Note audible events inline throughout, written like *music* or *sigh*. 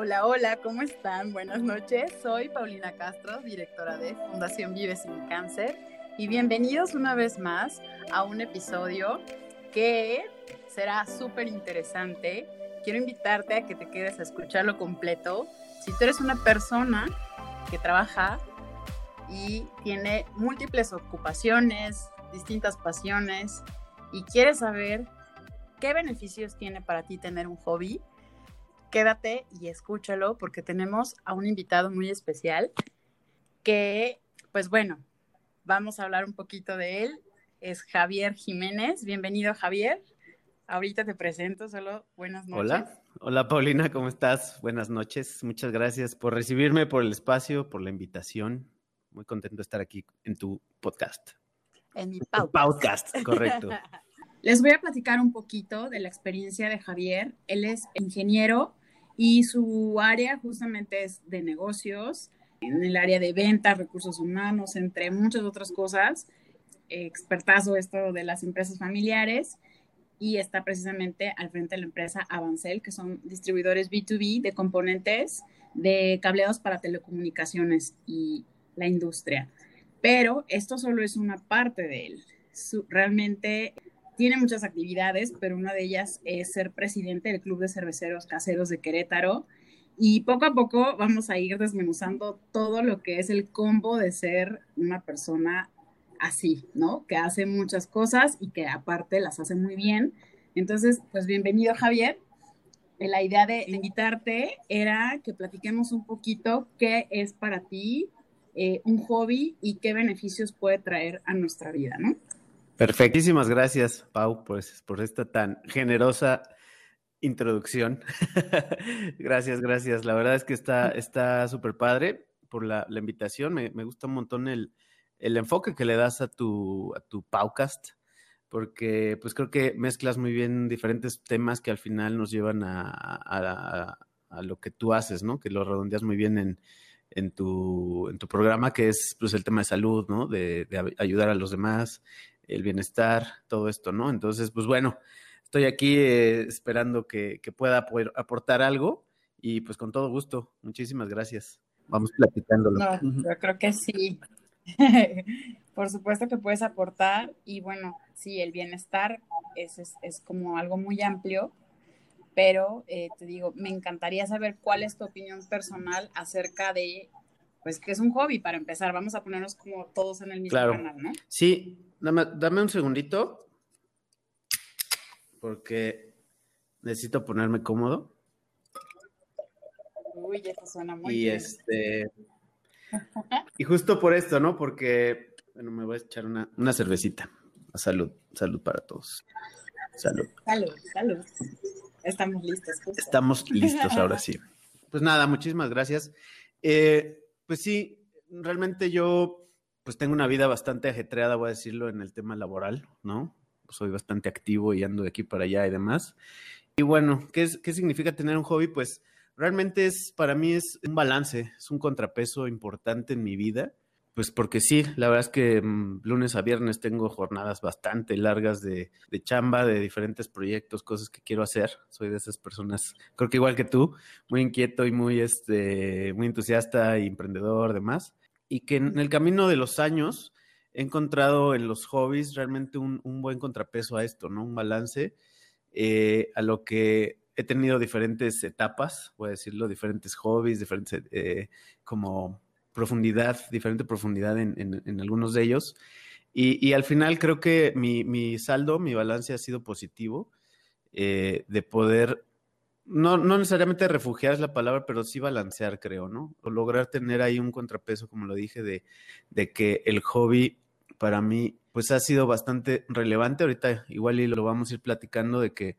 Hola, hola, ¿cómo están? Buenas noches. Soy Paulina Castro, directora de Fundación Vive sin Cáncer, y bienvenidos una vez más a un episodio que será súper interesante. Quiero invitarte a que te quedes a escucharlo completo. Si tú eres una persona que trabaja y tiene múltiples ocupaciones, distintas pasiones y quieres saber qué beneficios tiene para ti tener un hobby, quédate y escúchalo porque tenemos a un invitado muy especial que, pues bueno, vamos a hablar un poquito de él. Es Javier Jiménez. Bienvenido, Javier. Ahorita te presento, solo buenas noches. Hola, hola Paulina, ¿cómo estás? Buenas noches. Muchas gracias por recibirme, por el espacio, por la invitación. Muy contento de estar aquí en tu podcast. En mi podcast. podcast correcto. *laughs* Les voy a platicar un poquito de la experiencia de Javier. Él es ingeniero y su área justamente es de negocios, en el área de ventas, recursos humanos, entre muchas otras cosas. Expertazo esto de las empresas familiares y está precisamente al frente de la empresa Avancel, que son distribuidores B2B de componentes de cableados para telecomunicaciones y la industria. Pero esto solo es una parte de él. realmente tiene muchas actividades, pero una de ellas es ser presidente del Club de Cerveceros Caseros de Querétaro. Y poco a poco vamos a ir desmenuzando todo lo que es el combo de ser una persona así, ¿no? Que hace muchas cosas y que aparte las hace muy bien. Entonces, pues bienvenido Javier. La idea de invitarte era que platiquemos un poquito qué es para ti eh, un hobby y qué beneficios puede traer a nuestra vida, ¿no? Perfectísimas gracias, Pau, pues, por esta tan generosa introducción. *laughs* gracias, gracias. La verdad es que está súper padre por la, invitación. Me, gusta un montón el, enfoque que le das a tu, a tu Paucast, porque pues creo que mezclas muy bien diferentes temas que al final nos llevan a, lo que tú haces, ¿no? Que lo redondeas muy bien en, en, tu, en tu programa, que es pues el tema de salud, ¿no? De ayudar a los demás, el bienestar, todo esto, ¿no? Entonces, pues bueno, estoy aquí eh, esperando que, pueda poder aportar algo y pues con todo gusto. Muchísimas gracias. Vamos platicándolo. No, yo creo que sí. *laughs* Por supuesto que puedes aportar y bueno, sí, el bienestar es, es, como algo muy amplio, pero eh, te digo, me encantaría saber cuál es tu opinión personal acerca de, pues, que es un hobby para empezar. Vamos a ponernos como todos en el mismo canal, ¿no? Sí, Dame, un segundito. Porque necesito ponerme cómodo. Uy, ya suena muy y este. *laughs* y justo por esto, ¿no? Porque, bueno, me voy a echar una, cervecita. salud, salud para todos. Salud. Salud, salud. Estamos listos. Estamos listos ahora sí. *laughs* Pues nada, muchísimas gracias. Eh, pues sí, realmente yo pues tengo una vida bastante ajetreada, voy a decirlo, en el tema laboral, ¿no? Soy bastante activo y ando de aquí para allá y demás. Y bueno, ¿qué, es, qué significa tener un hobby? Pues realmente es, para mí es un balance, es un contrapeso importante en mi vida. Pues porque sí, la verdad es que mm, lunes a viernes tengo jornadas bastante largas de, de, chamba, de diferentes proyectos, cosas que quiero hacer. Soy de esas personas, creo que igual que tú, muy inquieto y muy, este, muy entusiasta y emprendedor, demás y que en el camino de los años he encontrado en los hobbies realmente un, buen contrapeso a esto, ¿no? Un balance eh, a lo que he tenido diferentes etapas, voy a decirlo, diferentes hobbies, diferentes eh, como profundidad, diferente profundidad en, algunos de ellos. Y, al final creo que mi, saldo, mi balance ha sido positivo eh, de poder no, no necesariamente refugiar es la palabra, pero sí balancear, creo, ¿no? O lograr tener ahí un contrapeso, como lo dije, de, de que el hobby para mí, pues ha sido bastante relevante. Ahorita igual y lo vamos a ir platicando de que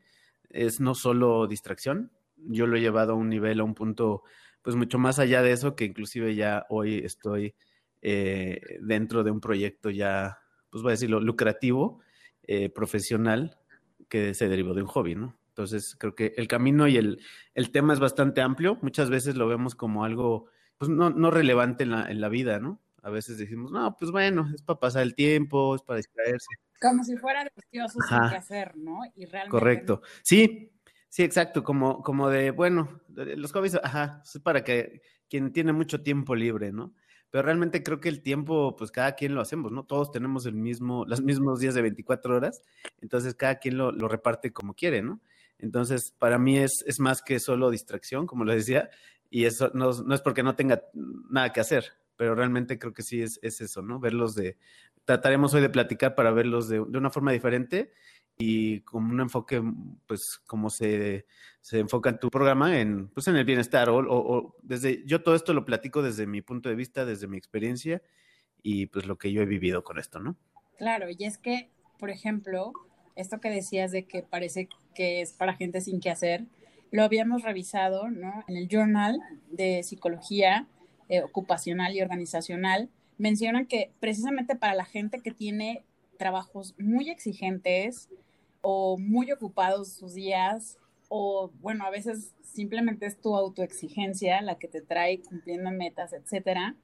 es no solo distracción, yo lo he llevado a un nivel, a un punto, pues mucho más allá de eso, que inclusive ya hoy estoy eh, dentro de un proyecto ya, pues voy a decirlo, lucrativo, eh, profesional, que se derivó de un hobby, ¿no? Entonces, creo que el camino y el, el tema es bastante amplio. Muchas veces lo vemos como algo, pues, no, no relevante en la, en la vida, ¿no? A veces decimos, no, pues bueno, es para pasar el tiempo, es para distraerse. Como si fuera delicioso sin que hacer, ¿no? Y realmente. Correcto. Sí, Sí, exacto, como, como de, bueno, los hobbies, ajá, es para que quien tiene mucho tiempo libre, ¿no? Pero realmente creo que el tiempo, pues cada quien lo hacemos, ¿no? Todos tenemos el mismo, los mismos días de 24 horas, entonces cada quien lo, lo reparte como quiere, ¿no? Entonces, para mí es, es más que solo distracción, como lo decía, y eso no, no, es porque no tenga nada que hacer, pero realmente creo que sí es, es eso, ¿no? Verlos de, trataremos hoy de platicar para verlos de, de una forma diferente y con un enfoque, pues, como se, se enfoca en tu programa, en, pues, en el bienestar, o, desde, yo todo esto lo platico desde mi punto de vista, desde mi experiencia, y pues lo que yo he vivido con esto, ¿no? Claro, y es que, por ejemplo, esto que decías de que parece que es para gente sin qué hacer, lo habíamos revisado, ¿no? En el Journal de Psicología eh, Ocupacional y Organizacional, mencionan que precisamente para la gente que tiene trabajos muy exigentes, o muy ocupados sus días, o bueno, a veces simplemente es tu autoexigencia la que te trae cumpliendo metas, etcétera.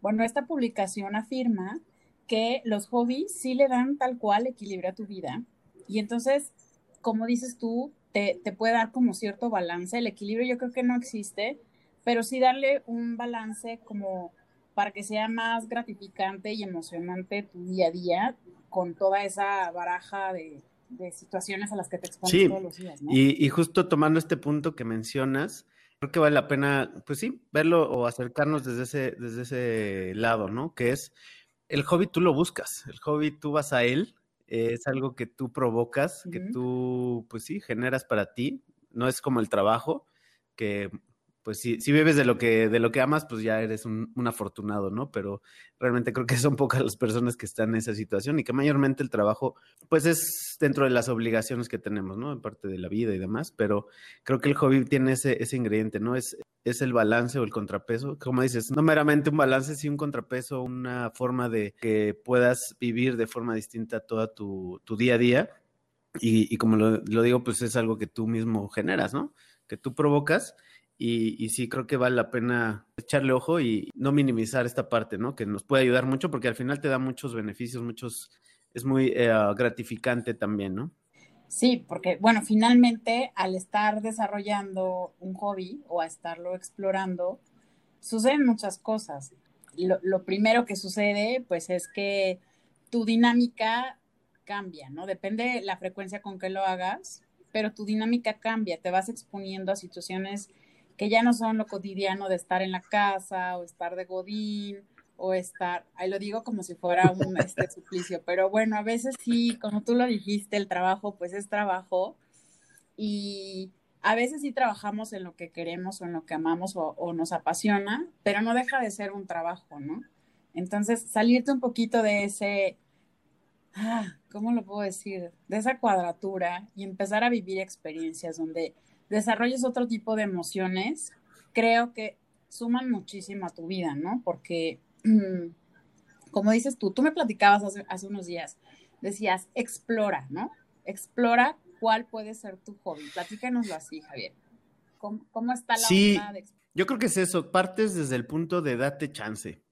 Bueno, esta publicación afirma que los hobbies sí le dan tal cual equilibrio a tu vida. Y entonces, como dices tú, te, te puede dar como cierto balance. El equilibrio yo creo que no existe, pero sí darle un balance como para que sea más gratificante y emocionante tu día a día con toda esa baraja de, de situaciones a las que te expones sí, todos los días. ¿no? Y, y, justo tomando este punto que mencionas, creo que vale la pena, pues sí, verlo o acercarnos desde ese, desde ese lado, ¿no? Que es el hobby tú lo buscas, el hobby tú vas a él, eh, es algo que tú provocas, uh -huh. que tú, pues sí, generas para ti, no es como el trabajo, que pues si, si vives de lo que de lo que amas, pues ya eres un, un, afortunado, ¿no? Pero realmente creo que son pocas las personas que están en esa situación y que mayormente el trabajo, pues es dentro de las obligaciones que tenemos, ¿no? En parte de la vida y demás, pero creo que el hobby tiene ese, ese ingrediente, ¿no? Es, es el balance o el contrapeso, como dices, no meramente un balance, sí un contrapeso, una forma de que puedas vivir de forma distinta toda tu, tu día a día. Y, como lo digo, pues es algo que tú mismo generas, ¿no? Que tú provocas y, sí creo que vale la pena echarle ojo y no minimizar esta parte, ¿no? Que nos puede ayudar mucho porque al final te da muchos beneficios, muchos, es muy eh, gratificante también, ¿no? Sí, porque bueno, finalmente al estar desarrollando un hobby o a estarlo explorando, suceden muchas cosas. Lo, lo primero que sucede, pues es que tu dinámica cambia, ¿no? Depende la frecuencia con que lo hagas, pero tu dinámica cambia, te vas exponiendo a situaciones que ya no son lo cotidiano de estar en la casa o estar de godín o estar, ahí lo digo como si fuera un este suplicio, pero bueno, a veces sí, como tú lo dijiste, el trabajo pues es trabajo y a veces sí trabajamos en lo que queremos o en lo que amamos o, o nos apasiona, pero no deja de ser un trabajo, ¿no? Entonces, salirte un poquito de ese, ah, ¿cómo lo puedo decir? De esa cuadratura y empezar a vivir experiencias donde desarrolles otro tipo de emociones, creo que suman muchísimo a tu vida, ¿no? Porque, *clears throat* como dices tú, tú me platicabas hace, hace unos días, decías, explora, ¿no? Explora cuál puede ser tu hobby. Platícanoslo así, Javier. ¿Cómo, cómo está la sí, onda de Yo creo que es eso, partes desde el punto de date chance.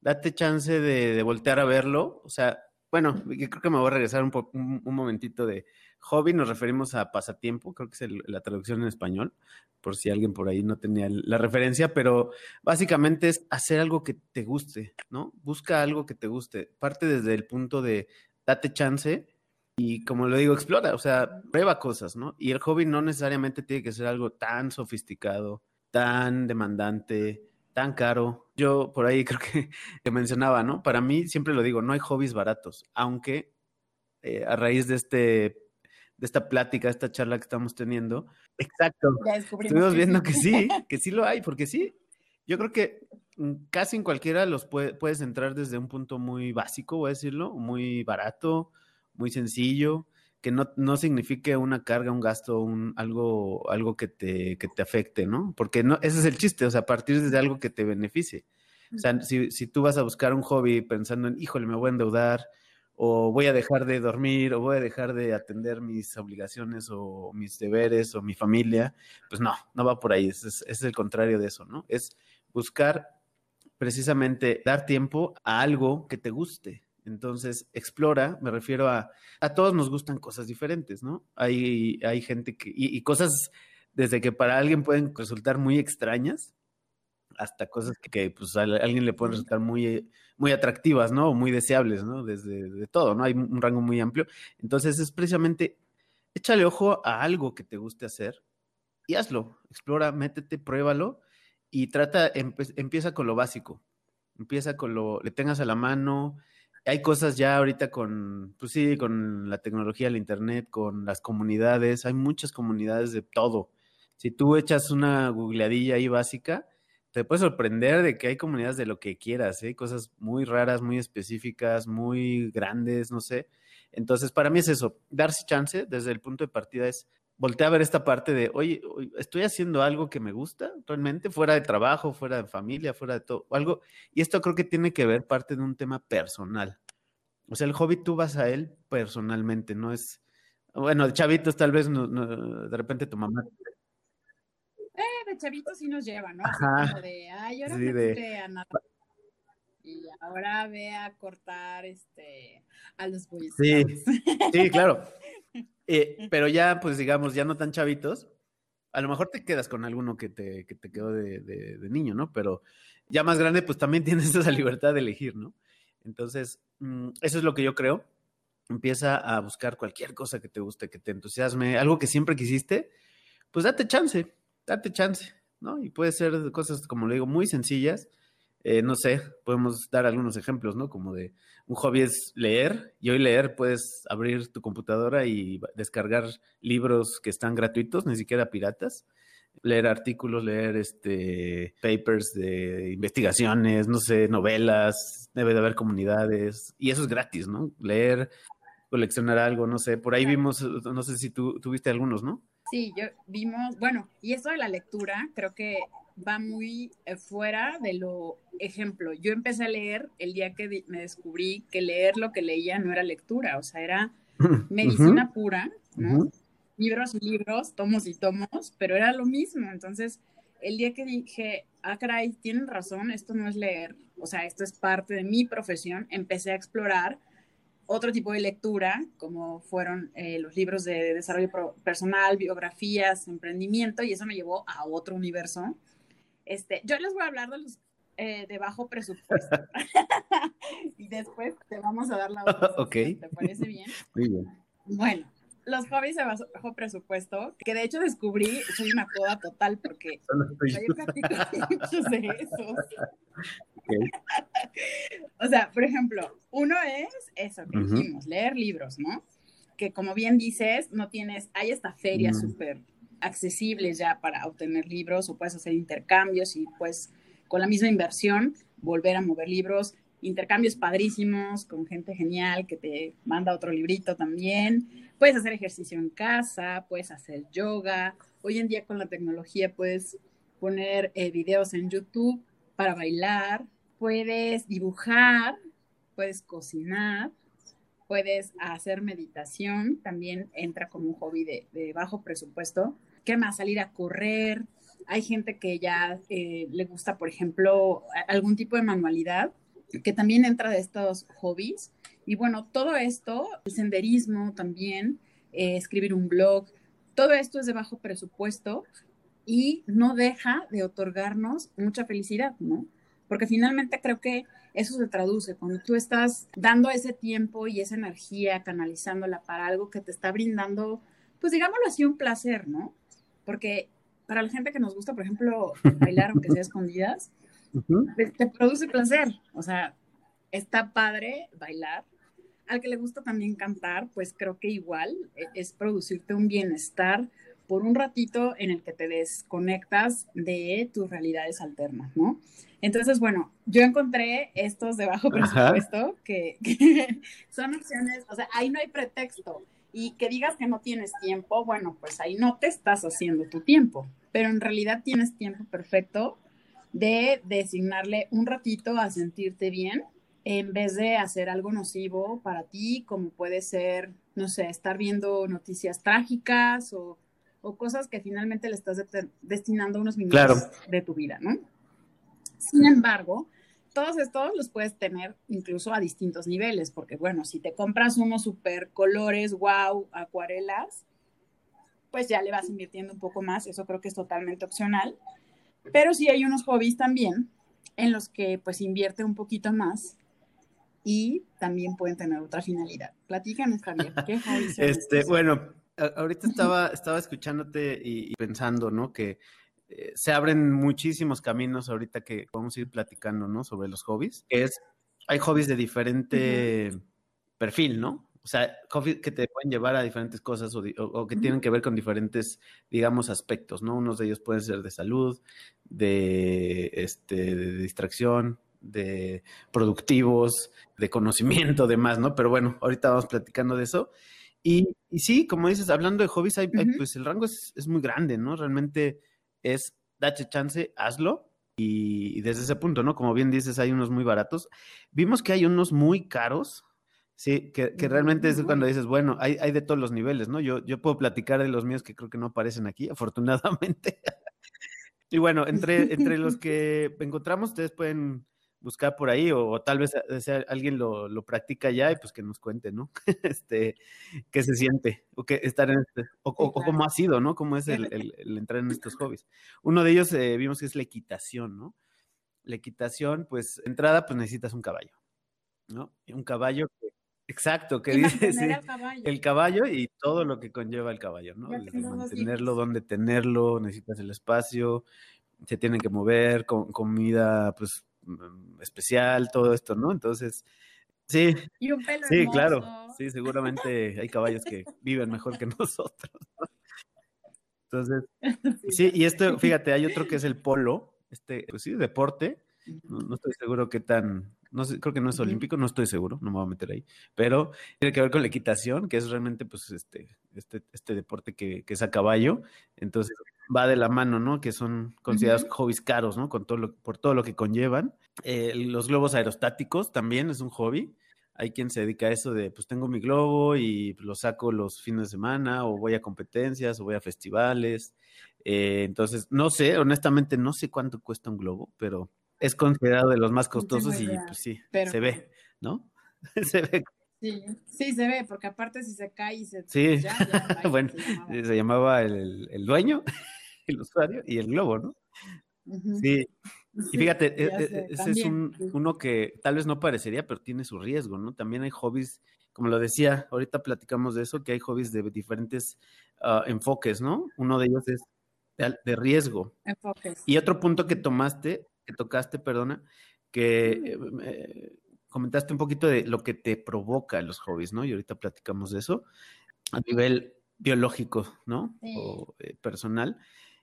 Date chance de, de voltear a verlo. O sea, bueno, yo creo que me voy a regresar un, un momentito de, Hobby nos referimos a pasatiempo, creo que es la traducción en español, por si alguien por ahí no tenía la referencia, pero básicamente es hacer algo que te guste, ¿no? Busca algo que te guste. Parte desde el punto de date chance y como lo digo, explora, o sea, prueba cosas, ¿no? Y el hobby no necesariamente tiene que ser algo tan sofisticado, tan demandante, tan caro. Yo por ahí *laughs* creo que, que mencionaba, ¿no? Para mí, siempre lo digo, no hay hobbies baratos, aunque eh, a raíz de este de esta plática, esta charla que estamos teniendo. Exacto. Estuvimos viendo que sí, *laughs* que sí lo hay, porque sí. Yo creo que casi en cualquiera los puede, puedes entrar desde un punto muy básico, voy a decirlo, muy barato, muy sencillo, que no, no signifique una carga, un gasto, un, algo, algo que te, que te afecte, ¿no? Porque no, ese es el chiste, o sea, partir de algo que te beneficie. O sea, si, si tú vas a buscar un hobby pensando en, híjole, me voy a endeudar, o voy a dejar de dormir, o voy a dejar de atender mis obligaciones o mis deberes o mi familia, pues no, no va por ahí, es, es, el contrario de eso, ¿no? Es buscar precisamente dar tiempo a algo que te guste. Entonces, explora, me refiero a, a todos nos gustan cosas diferentes, ¿no? Hay, hay gente que, y, cosas desde que para alguien pueden resultar muy extrañas, hasta cosas que, pues a alguien le pueden resultar muy, muy atractivas, ¿no? O muy deseables, ¿no? Desde de todo, ¿no? Hay un rango muy amplio. Entonces, es precisamente, échale ojo a algo que te guste hacer y hazlo, explora, métete, pruébalo y trata, empieza con lo básico, empieza con lo, le tengas a la mano, hay cosas ya ahorita con, pues sí, con la tecnología, el internet, con las comunidades, hay muchas comunidades de todo. Si tú echas una googleadilla ahí básica, te puedes sorprender de que hay comunidades de lo que quieras, ¿eh? cosas muy raras, muy específicas, muy grandes, no sé. Entonces, para mí es eso, darse chance desde el punto de partida es voltear a ver esta parte de, oye, estoy haciendo algo que me gusta realmente, fuera de trabajo, fuera de familia, fuera de todo, algo, y esto creo que tiene que ver parte de un tema personal. O sea, el hobby tú vas a él personalmente, no es, bueno, de chavitos tal vez de repente tu mamá. Eh, de chavitos sí nos lleva, ¿no? Así como de, ay, ahora me de... a nada. Y ahora ve a cortar este a los boys. Sí, sí, claro. Eh, *laughs* pero ya, pues digamos, ya no tan chavitos, a lo mejor te quedas con alguno que te, que te quedó de, de, niño, ¿no? Pero ya más grande, pues también *laughs* tienes esa libertad de elegir, ¿no? Entonces, mm, eso es lo que yo creo. Empieza a buscar cualquier cosa que te guste, que te entusiasme, algo que siempre quisiste, pues date chance, date chance, ¿no? Y puede ser cosas, como le digo, muy sencillas, eh, no sé, podemos dar algunos ejemplos, ¿no? Como de un hobby es leer y hoy leer puedes abrir tu computadora y descargar libros que están gratuitos, ni siquiera piratas, leer artículos, leer este papers de investigaciones, no sé, novelas, debe de haber comunidades y eso es gratis, ¿no? Leer, coleccionar algo, no sé, por ahí vimos, no sé si tú tuviste algunos, ¿no? Sí, yo vimos, bueno, y eso de la lectura, creo que va muy eh, fuera de lo ejemplo. Yo empecé a leer el día que me descubrí que leer lo que leía no era lectura, o sea, era medicina pura, ¿no? Libros y libros, tomos y tomos, pero era lo mismo. Entonces, el día que dije, ah, caray, tienen razón, esto no es leer, o sea, esto es parte de mi profesión, empecé a explorar otro tipo de lectura, como fueron eh, los libros de desarrollo personal, biografías, emprendimiento, y eso me llevó a otro universo este, yo les voy a hablar de los eh, de bajo presupuesto. *laughs* y después te vamos a dar la otra. *laughs* ok. ¿Te parece bien? Muy bien. Bueno, los hobbies de bajo presupuesto, que de hecho descubrí, soy una coda total porque yo platico *laughs* muchos de esos. o sea, por ejemplo, uno es eso que dijimos, leer libros, ¿no? Que como bien dices, no tienes, hay esta feria súper accesibles ya para obtener libros o puedes hacer intercambios y pues con la misma inversión volver a mover libros, intercambios padrísimos con gente genial que te manda otro librito también. Puedes hacer ejercicio en casa, puedes hacer yoga. Hoy en día con la tecnología puedes poner eh, videos en YouTube para bailar, puedes dibujar, puedes cocinar, puedes hacer meditación, también entra como un hobby de bajo presupuesto. ¿Qué más? Salir a correr. Hay gente que ya eh, le gusta, por ejemplo, algún tipo de manualidad, que también entra de estos hobbies. Y bueno, todo esto, el senderismo también, eh, escribir un blog, todo esto es de bajo presupuesto y no deja de otorgarnos mucha felicidad, ¿no? Porque finalmente creo que eso se traduce cuando tú estás dando ese tiempo y esa energía, canalizándola para algo que te está brindando, pues digámoslo así, un placer, ¿no? Porque para la gente que nos gusta, por ejemplo, bailar aunque sea escondidas, te, produce placer, o sea, está padre bailar. Al que le gusta también cantar, pues creo que igual e, es producirte un bienestar por un ratito en el que te desconectas de tus realidades alternas, ¿no? Entonces, bueno, yo encontré estos de bajo presupuesto que, *laughs* que, son opciones, o sea, ahí no hay pretexto y que digas que no tienes tiempo, bueno, pues ahí no te estás haciendo tu tiempo, pero en realidad tienes tiempo perfecto de designarle un ratito a sentirte bien en vez de hacer algo nocivo para ti, como puede ser, no sé, estar viendo noticias trágicas o, cosas que finalmente le estás destinando unos minutos de tu vida, ¿no? Sin embargo, todos estos los puedes tener incluso a distintos niveles, porque bueno, si te compras unos super colores, wow, acuarelas, pues ya le vas invirtiendo un poco más, eso creo que es totalmente opcional. Pero sí hay unos hobbies también en los que pues invierte un poquito más y también pueden tener otra finalidad. Platícanos, Javier, ¿qué hobbies *laughs* Este, bueno, ahorita estaba, estaba escuchándote y, pensando, ¿no? Que eh, se abren muchísimos caminos ahorita que vamos a ir platicando, ¿no? Sobre los hobbies. Es, hay hobbies de diferente perfil, ¿no? O sea, hobbies que te pueden llevar a diferentes cosas o, que tienen que ver con diferentes, digamos, aspectos, ¿no? Unos de ellos pueden ser de salud, de, este, de distracción, de productivos, de conocimiento, demás, ¿no? Pero bueno, ahorita vamos platicando de eso. Y, y sí, como dices, hablando de hobbies, hay, pues el rango es, es, muy grande, ¿no? Realmente es, date chance, hazlo. Y, y, desde ese punto, ¿no? Como bien dices, hay unos muy baratos. Vimos que hay unos muy caros, Sí, que, que, realmente es cuando dices, bueno, hay, hay, de todos los niveles, ¿no? Yo, yo puedo platicar de los míos que creo que no aparecen aquí, *laughs* afortunadamente. y bueno, entre, entre los *laughs* que encontramos, ustedes pueden buscar por ahí, o, tal vez eh, alguien lo, lo, practica ya y pues que nos cuente, ¿no? *laughs* este, qué se siente, o qué estar en este, o, o, cómo ha sido, ¿no? Cómo es el, el, entrar en estos hobbies. Uno de ellos eh, vimos que es la equitación, ¿no? La equitación, pues, entrada, pues necesitas un caballo, ¿no? Un caballo que Exacto, que dice *laughs* el caballo. y todo lo que conlleva el caballo, ¿no? mantenerlo, donde tenerlo, necesitas el espacio, se tienen que mover, con comida pues especial, todo esto, ¿no? Entonces, sí. Y un pelo Sí, claro. Sí, seguramente hay caballos que viven mejor que *laughs* nosotros. Entonces, *laughs* sí, y esto, fíjate, hay otro que es el polo, este, pues sí, deporte. no estoy seguro qué tan no sé, creo que no es olímpico, no estoy seguro, no me voy a meter ahí, pero tiene que ver con la equitación, que es realmente pues este, este, este deporte que, que es a caballo, entonces va de la mano, ¿no? Que son considerados hobbies caros, ¿no? Con todo lo, por todo lo que conllevan. Eh, los globos aerostáticos también es un hobby. Hay quien se dedica a eso de, pues tengo mi globo y lo saco los fines de semana, o voy a competencias, o voy a festivales. Eh, entonces, no sé, honestamente no sé cuánto cuesta un globo, pero es considerado de los más costosos y pues sí, se ve, ¿no? *laughs* se ve. Sí, sí, se ve, porque aparte si se cae y se... Sí, *laughs* bueno, se llamaba, el, el, dueño, *laughs* el usuario y el globo, ¿no? Sí. Y fíjate, e, e, ese es un, uno que tal vez no parecería, pero tiene su riesgo, ¿no? También hay hobbies, como lo decía, ahorita platicamos de eso, que hay hobbies de diferentes ah, enfoques, ¿no? Uno de ellos es de, de riesgo. Enfoques. Y otro punto que tomaste que tocaste, perdona, que eh, comentaste un poquito de lo que te provoca los hobbies, ¿no? Y ahorita platicamos de eso a nivel biológico, ¿no? O eh, personal.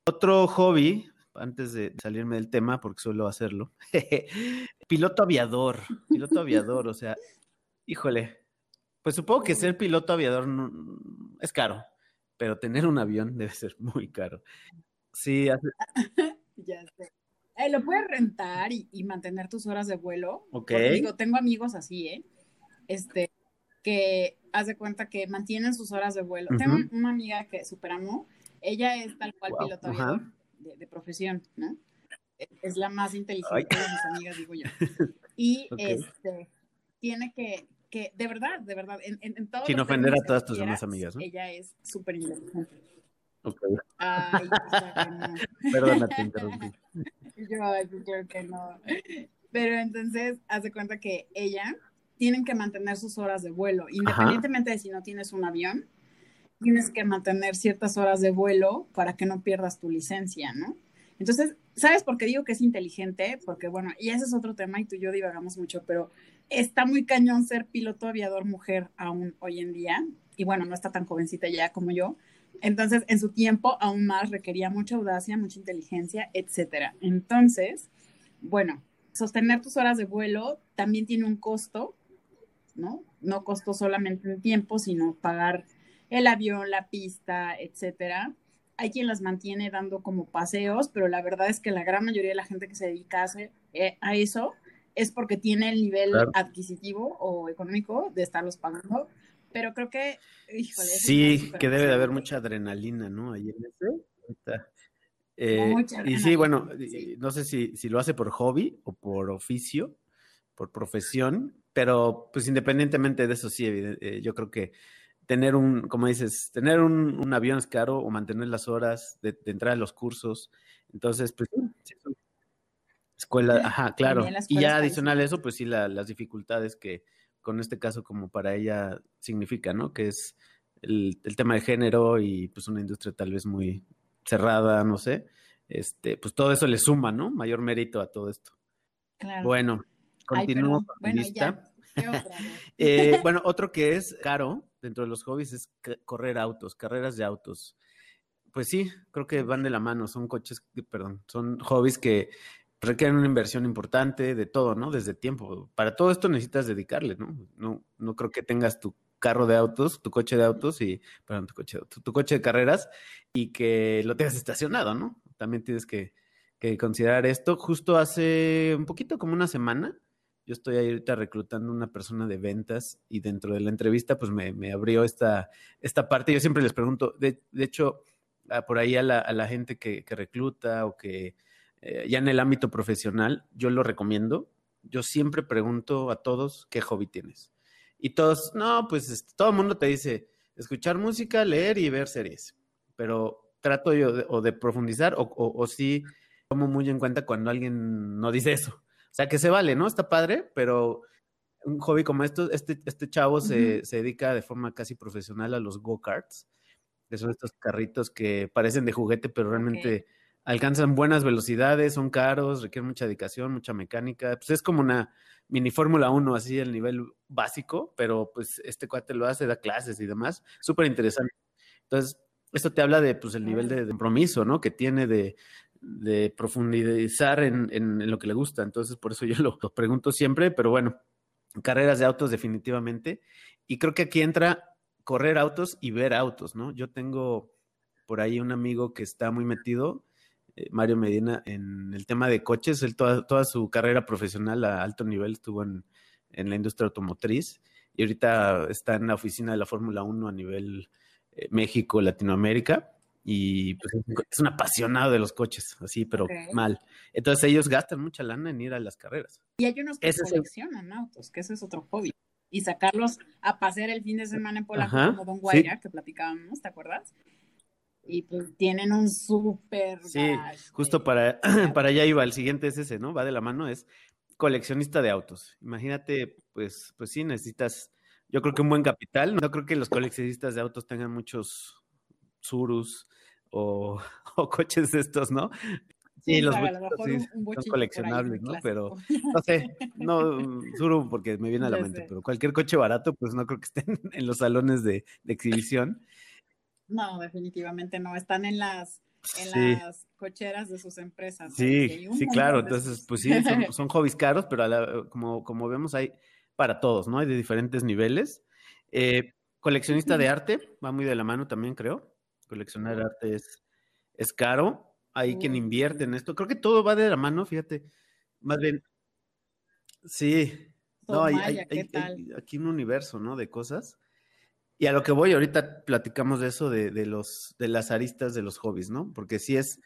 Otro hobby, antes de salirme del tema, porque suelo hacerlo, *laughs* piloto aviador, piloto aviador, o sea, híjole, pues supongo que ser piloto aviador es caro, pero tener un avión *laughs* debe ser muy caro. Sí, hace... *laughs* ya sé. Eh, lo puedes rentar y, mantener tus horas de vuelo. Ok. digo, tengo amigos así, ¿eh? Este, que haz de cuenta que mantienen sus horas de vuelo. Tengo una amiga que superamos, ella es tal cual piloto aviador de, profesión, ¿no? Es la más inteligente de mis amigas, digo yo. *laughs* Y este, tiene que, que, de verdad, de verdad, en, en, todo Sin ofender a todas tus demás amigas, ¿no? Ella es súper inteligente. Ok. Ay, *laughs* Perdona, te interrumpí. *laughs* Yo, creo que no. Pero entonces, haz de cuenta que ella tienen que mantener sus horas de vuelo, independientemente de si no tienes un avión, tienes que mantener ciertas horas de vuelo para que no pierdas tu licencia, ¿no? Entonces, ¿sabes por qué digo que es inteligente? Porque, bueno, y ese es otro tema y tú y yo divagamos mucho, pero está muy cañón ser piloto aviador mujer aún hoy en día. Y bueno, no está tan jovencita ya como yo, entonces, en su tiempo, aún más requería mucha audacia, mucha inteligencia, etcétera. Entonces, bueno, sostener tus horas de vuelo también tiene un costo, ¿no? No costo solamente en tiempo, sino pagar el avión, la pista, etcétera. Hay quien las mantiene dando como paseos, pero la verdad es que la gran mayoría de la gente que se dedica a, eh, eso es porque tiene el nivel adquisitivo o económico de estarlos pagando pero creo que, híjole. Sí, que debe de haber mucha adrenalina, ¿no? Ahí en ese. Eh, y sí, bueno, no sé si, si, lo hace por hobby o por oficio, por profesión, pero pues independientemente de eso, sí, eh, yo creo que tener un, como dices, tener un, avión es caro o mantener las horas de, entrar a los cursos. Entonces, pues, escuela, ajá, claro. Y ya adicional a eso, pues sí, las dificultades que con este caso como para ella significa, ¿no? Que es el, tema de género y pues una industria tal vez muy cerrada, no sé. Este, pues todo eso le suma, ¿no? Mayor mérito a todo esto. Claro. Bueno, continúo con bueno, lista. *laughs* Eh, bueno, otro que es caro dentro de los hobbies es correr autos, carreras de autos. Pues sí, creo que van de la mano, son coches, perdón, son hobbies que requieren una inversión importante de todo, ¿no? Desde tiempo. Para todo esto necesitas dedicarle, ¿no? No, no creo que tengas tu carro de autos, tu coche de autos y, perdón, tu coche, tu, coche de carreras y que lo tengas estacionado, ¿no? También tienes que, que considerar esto. Justo hace un poquito, como una semana, yo estoy ahorita reclutando una persona de ventas y dentro de la entrevista pues me, me abrió esta, esta parte. Yo siempre les pregunto, de, de hecho, por ahí a la, a la gente que, que, recluta o que eh, ya en el ámbito profesional, yo lo recomiendo. Yo siempre pregunto a todos qué hobby tienes. Y todos, no, pues este, todo el mundo te dice escuchar música, leer y ver series. Pero trato yo de, o de profundizar o, o, o sí tomo muy en cuenta cuando alguien no dice eso o sea, que se vale, ¿no? Está padre, pero un hobby como esto, este, este chavo se, se, dedica de forma casi profesional a los go-karts, que son estos carritos que parecen de juguete, pero realmente alcanzan buenas velocidades, son caros, requieren mucha dedicación, mucha mecánica. Pues es como una mini Fórmula 1, así el nivel básico, pero pues este cuate lo hace, da clases y demás. Súper interesante. Entonces, esto te habla de pues el nivel de compromiso, ¿no? Que tiene de, de profundizar en, en, lo que le gusta. Entonces, por eso yo lo, pregunto siempre, pero bueno, carreras de autos definitivamente. Y creo que aquí entra correr autos y ver autos, ¿no? Yo tengo por ahí un amigo que está muy metido, Mario Medina, en el tema de coches. Él toda, toda su carrera profesional a alto nivel estuvo en, en, la industria automotriz y ahorita está en la oficina de la Fórmula 1 a nivel eh, México, Latinoamérica y pues es un apasionado de los coches, así, pero mal. Entonces ellos gastan mucha lana en ir a las carreras. Y hay unos que coleccionan autos, que ese es otro hobby. Y sacarlos a pasear el fin de semana en Polaco como Don Guaira, que platicábamos, ¿te acuerdas? Y pues tienen un súper... Sí, justo para, *clears throat* para allá iba, el siguiente es ese, ¿no? Va de la mano, es coleccionista de autos. Imagínate, pues, pues sí, necesitas, yo creo que un buen capital. No creo que los coleccionistas de autos tengan muchos Surus o, *laughs* o coches estos, ¿no? Sí, los sí, son coleccionables, ¿no? Pero no sé, no *laughs* Suru porque me viene a la mente, pero cualquier coche barato, pues no creo que estén *laughs* en los salones de, de exhibición. No, definitivamente no, están en las en las cocheras de sus empresas. Sí, sí, claro, entonces, pues sí, son, *laughs* son hobbies caros, pero como, como vemos hay para todos, ¿no? Hay de diferentes niveles. Eh, coleccionista de arte, va muy de la mano también, creo. Coleccionar arte es, es caro. Hay quien invierte en esto. Creo que todo va de la mano, fíjate. Más bien, sí. No, hay, aquí un universo, ¿no? De cosas. Y a lo que voy, ahorita platicamos de eso, de, de, los, de las aristas de los hobbies, ¿no? Porque si es,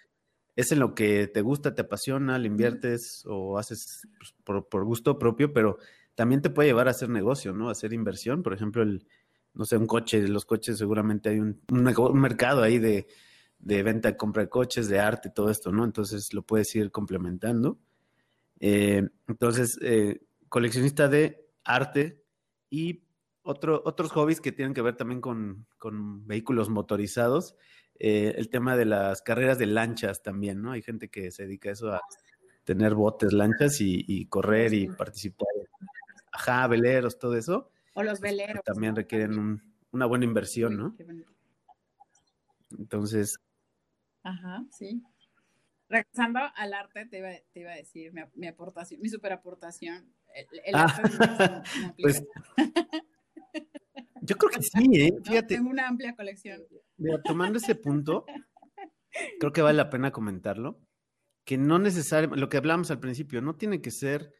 es en lo que te gusta, te apasiona, le inviertes o haces pues, por, por, gusto propio, pero también te puede llevar a hacer negocio, ¿no? A hacer inversión. Por ejemplo, el, no sé, un coche, los coches seguramente hay un, un, mercado ahí de, de venta, compra de coches, de arte, todo esto, ¿no? Entonces lo puedes ir complementando. Eh, entonces, eh, coleccionista de arte y otro, otros hobbies que tienen que ver también con, con vehículos motorizados. Eh, el tema de las carreras de lanchas también, ¿no? Hay gente que se dedica a eso, a tener botes, lanchas y, y correr y participar. Ajá, veleros, todo eso. O los veleros. También requieren una buena inversión, ¿no? Entonces. Ajá, sí. Regresando al arte, te iba, a decir mi, aportación, mi super aportación. El, ah, arte *laughs* pues, yo creo que sí, ¿eh? Fíjate. Tengo una amplia colección. Mira, tomando ese punto, *laughs* creo que vale la pena comentarlo, que no necesariamente, lo que hablamos al principio, no tiene que ser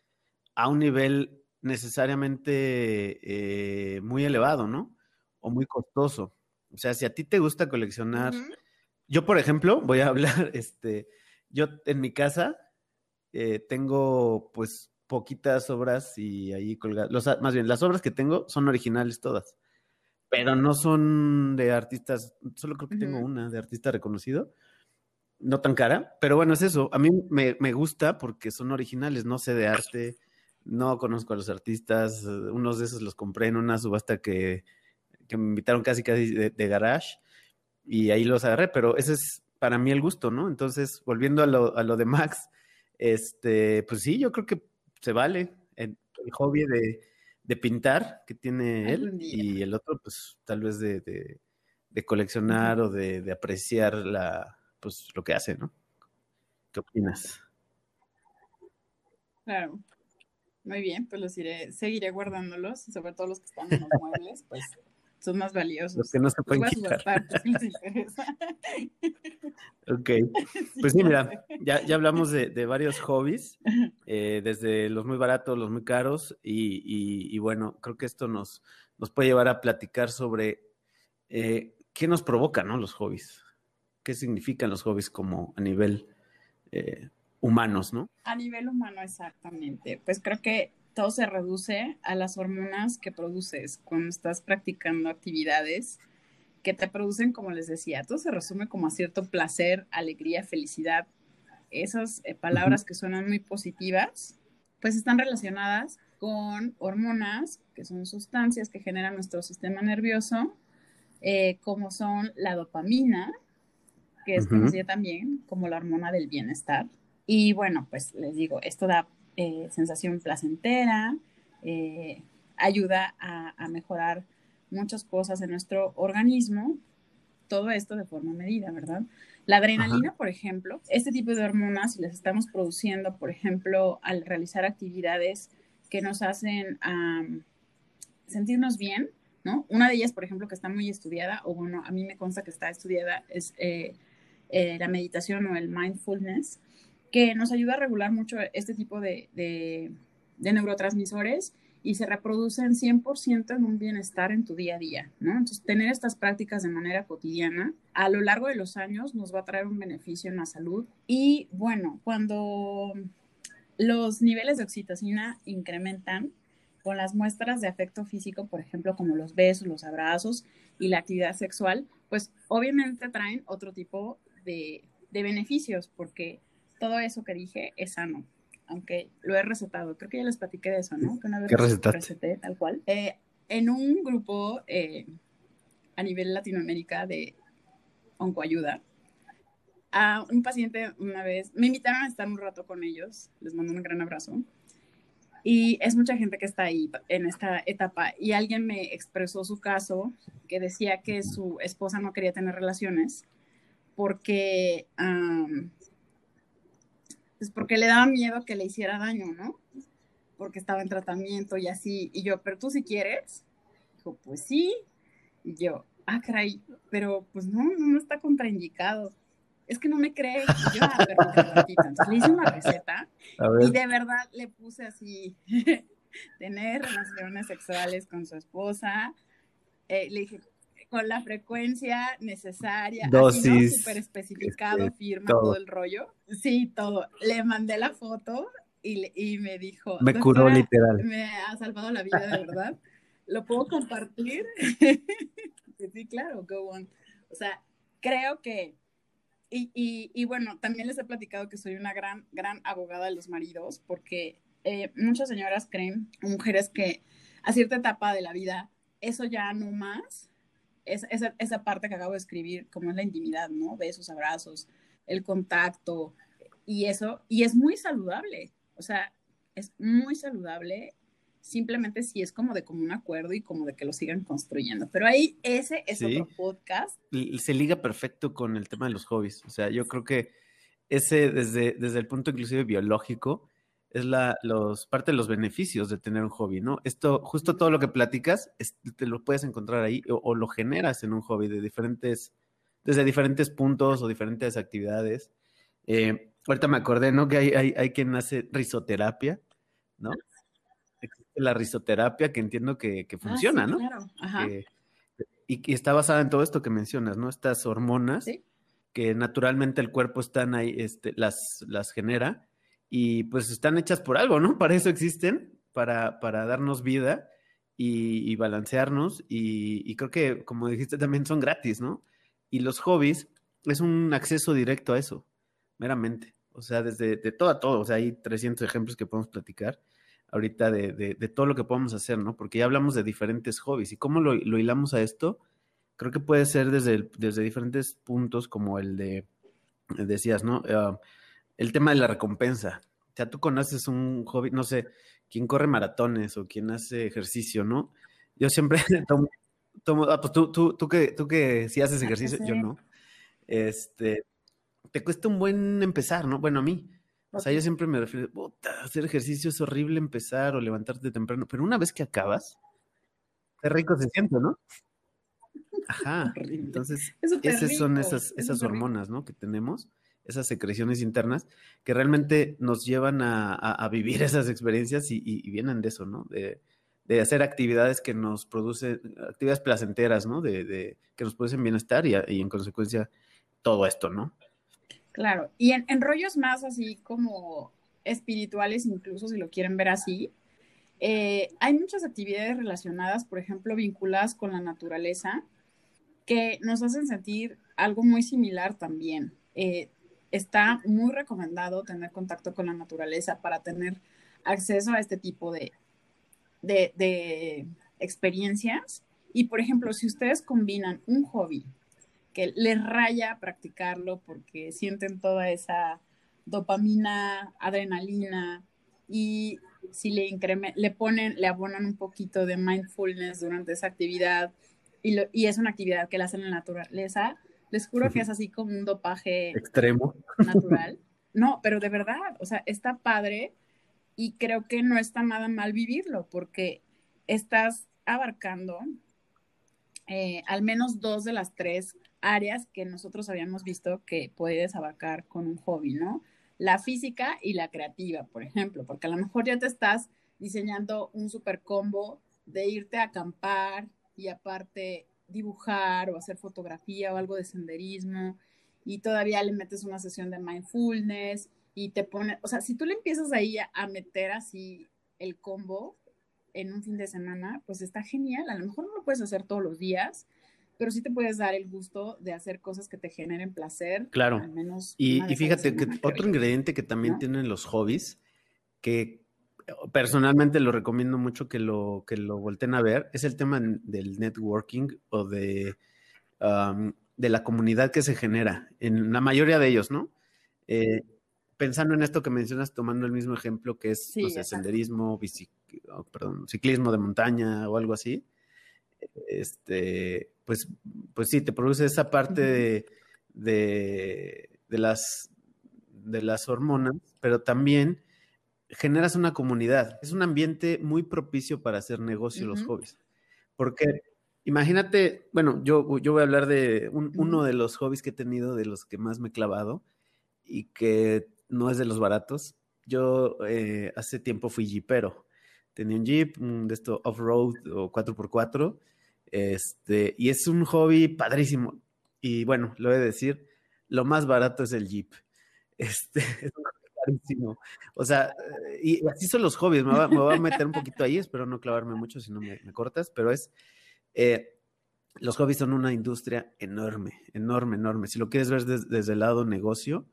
a un nivel necesariamente eh, muy elevado, ¿no? O muy costoso. O sea, si a ti te gusta coleccionar, yo por ejemplo, voy a hablar, *laughs* este, yo en mi casa eh, tengo pues poquitas obras y ahí colgadas. Más bien, las obras que tengo son originales todas, pero no son de artistas, solo creo que tengo una de artista reconocido, no tan cara, pero bueno, es eso. A mí me, me gusta porque son originales, no sé de arte, no conozco a los artistas, unos de esos los compré en una subasta que, que me invitaron casi casi de, de garage y ahí los agarré, pero ese es para mí el gusto, ¿no? Entonces, volviendo a lo, a lo de Max, este, pues sí, yo creo que se vale el, hobby de, de, pintar que tiene él y el otro, pues tal vez de, de, de coleccionar o de, apreciar la, pues, lo que hace, ¿no? ¿Qué opinas? Claro. Muy bien, pues los iré, seguiré guardándolos, sobre todo los que están en los muebles, pues son más valiosos. Los que no se pueden quitar. ok, pues sí, *laughs* *laughs* mira, ya, ya hablamos de, de varios hobbies, eh, desde los muy baratos, los muy caros, y, y, y, bueno, creo que esto nos, nos puede llevar a platicar sobre eh, qué nos provoca, ¿no? Los hobbies. ¿Qué significan los hobbies como a nivel eh, humanos, ¿no? A nivel humano, exactamente. Pues creo que todo se reduce a las hormonas que produces cuando estás practicando actividades que te producen, como les decía, todo se resume como a cierto placer, alegría, felicidad. Esas eh, palabras que suenan muy positivas, pues están relacionadas con hormonas, que son sustancias que generan nuestro sistema nervioso, eh, como son la dopamina, que es conocida también como la hormona del bienestar. Y bueno, pues les digo, esto da eh, sensación placentera, eh, ayuda a, mejorar muchas cosas en nuestro organismo, todo esto de forma medida, ¿verdad? La adrenalina, por ejemplo, este tipo de hormonas las estamos produciendo, por ejemplo, al realizar actividades que nos hacen sentirnos bien, ¿no? Una de ellas, por ejemplo, que está muy estudiada, o bueno, a mí me consta que está estudiada, es eh, la meditación o el mindfulness, que nos ayuda a regular mucho este tipo de, de, neurotransmisores y se reproducen 100% en un bienestar en tu día a día, ¿no? Entonces, tener estas prácticas de manera cotidiana a lo largo de los años nos va a traer un beneficio en la salud. Y bueno, cuando los niveles de oxitocina incrementan con las muestras de afecto físico, por ejemplo, como los besos, los abrazos y la actividad sexual, pues obviamente traen otro tipo de, de beneficios, porque todo eso que dije es sano, aunque lo he recetado. Creo que ya les platiqué de eso, ¿no? Que una vez ¿Qué receté tal cual. Eh, en un grupo eh, a nivel Latinoamérica de oncoayuda, a un paciente una vez, me invitaron a estar un rato con ellos, les mando un gran abrazo. Y es mucha gente que está ahí en esta etapa. Y alguien me expresó su caso, que decía que su esposa no quería tener relaciones porque pues porque le daba miedo que le hiciera daño, ¿no? Porque estaba en tratamiento y así. Y yo, pero tú si quieres. Dijo, pues sí. Y yo, ah, caray, pero pues no, no está contraindicado. Es que no me cree. Y yo, ah, pero Entonces le hice una receta y de verdad le puse así, *laughs* tener relaciones sexuales con su esposa. Eh, le dije, con la frecuencia necesaria, dosis, súper especificado, este, firma, todo. el rollo. Sí, todo. Le mandé la foto y, y me dijo, me curó literal. Me ha salvado la vida, de *laughs* verdad. ¿Lo puedo compartir? *laughs* sí, claro, go on. O sea, creo que, y, y, y, bueno, también les he platicado que soy una gran, gran abogada de los maridos, porque eh, muchas señoras creen, mujeres que a cierta etapa de la vida, eso ya no más, esa, esa, parte que acabo de escribir, como es la intimidad, ¿no? Besos, abrazos, el contacto y eso, y es muy saludable, o sea, es muy saludable simplemente si es como de común acuerdo y como de que lo sigan construyendo. Pero ahí ese es otro podcast. Se liga perfecto con el tema de los hobbies. O sea, yo creo que ese desde, desde el punto inclusive biológico, es la, los, parte de los beneficios de tener un hobby, ¿no? Esto, justo todo lo que platicas, te lo puedes encontrar ahí o, lo generas en un hobby de diferentes, desde diferentes puntos o diferentes actividades. Eh, ahorita me acordé, ¿no? Que hay, hay, hay, quien hace risoterapia, ¿no? Existe la risoterapia que entiendo que, que ah, funciona, ¿no? Claro, ajá. y que está basada en todo esto que mencionas, ¿no? Estas hormonas que naturalmente el cuerpo están ahí, este, las, las genera y pues están hechas por algo, ¿no? *laughs* Para eso existen, para, para darnos vida y, balancearnos y, creo que, como dijiste, también son gratis, ¿no? Y los hobbies es un acceso directo a eso, meramente. O sea, desde de todo a todo, o sea, hay 300 ejemplos que podemos platicar ahorita de, de, todo lo que podemos hacer, ¿no? Porque ya hablamos de diferentes hobbies y cómo lo, lo hilamos a esto, creo que puede ser desde, desde diferentes puntos como el de, decías, ¿no? Ah, el tema de la recompensa. O sea, tú conoces un hobby, no sé, quién corre maratones o quién hace ejercicio, ¿no? Yo siempre *laughs* tomo, ah, pues tú, tú, tú, que, tú que sí haces ejercicio, yo no. Este, te cuesta un buen empezar, ¿no? Bueno, a mí. O sea, yo siempre me refiero, puta, hacer ejercicio es horrible empezar o levantarte temprano, pero una vez que acabas, qué rico se siente, ¿no? Ajá. *laughs* Entonces, esas son esas, esas hormonas, ¿no? Que tenemos esas secreciones internas que realmente nos llevan a, vivir *laughs* esas experiencias y, vienen de eso, ¿no? De, hacer actividades que nos producen, actividades placenteras, ¿no? De, que nos producen bienestar y, en consecuencia todo esto, ¿no? Claro, y en, en, rollos más así como espirituales, incluso si lo quieren ver así, eh, hay muchas actividades relacionadas, por ejemplo, vinculadas con la naturaleza, que nos hacen sentir algo muy similar también. Eh, está muy recomendado tener contacto con la naturaleza para tener acceso a este tipo de, de, experiencias. Y por ejemplo, si ustedes combinan un hobby que les raya practicarlo porque sienten toda esa dopamina, adrenalina y si le, le ponen, le abonan un poquito de mindfulness durante esa actividad y, y es una actividad que la hacen en la naturaleza, les juro que es así como un dopaje extremo natural. No, pero de verdad, o sea, está padre y creo que no está nada mal vivirlo porque estás abarcando eh, al menos dos de las tres áreas que nosotros habíamos visto que puedes abarcar con un hobby, ¿no? La física y la creativa, por ejemplo, porque a lo mejor ya te estás diseñando un super combo de irte a acampar y aparte dibujar o hacer fotografía o algo de senderismo y todavía le metes una sesión de mindfulness y te pone, o sea, si tú le empiezas ahí a, meter así el combo en un fin de semana, pues está genial. A lo mejor no lo puedes hacer todos los días, pero sí te puedes dar el gusto de hacer cosas que te generen placer. Claro. Al menos y, fíjate que otro ingrediente que también tienen los hobbies, que personalmente lo recomiendo mucho que lo, que lo volteen a ver, es el tema del networking o de, de la comunidad que se genera, en la mayoría de ellos, ¿no? Eh, pensando en esto que mencionas, tomando el mismo ejemplo que es, no sé, senderismo, oh, perdón, ciclismo de montaña o algo así, este, pues, pues sí, te produce esa parte de, de, de, las, de las hormonas, pero también generas una comunidad. Es un ambiente muy propicio para hacer negocio los hobbies. Porque imagínate, bueno, yo, yo voy a hablar de uno de los hobbies que he tenido, de los que más me he clavado y que no es de los baratos. Yo eh, hace tiempo fui jeepero. Tenía un jeep, de esto off-road o 4x4. Este, y es un hobby padrísimo. Y bueno, lo he de decir, lo más barato es el jeep. *laughs* Este, es un o sea, y así son los hobbies. Me voy, a meter un poquito ahí, espero no clavarme mucho si no me, cortas, pero es. Eh, los hobbies son una industria enorme, enorme, enorme. Si lo quieres ver desde el lado negocio,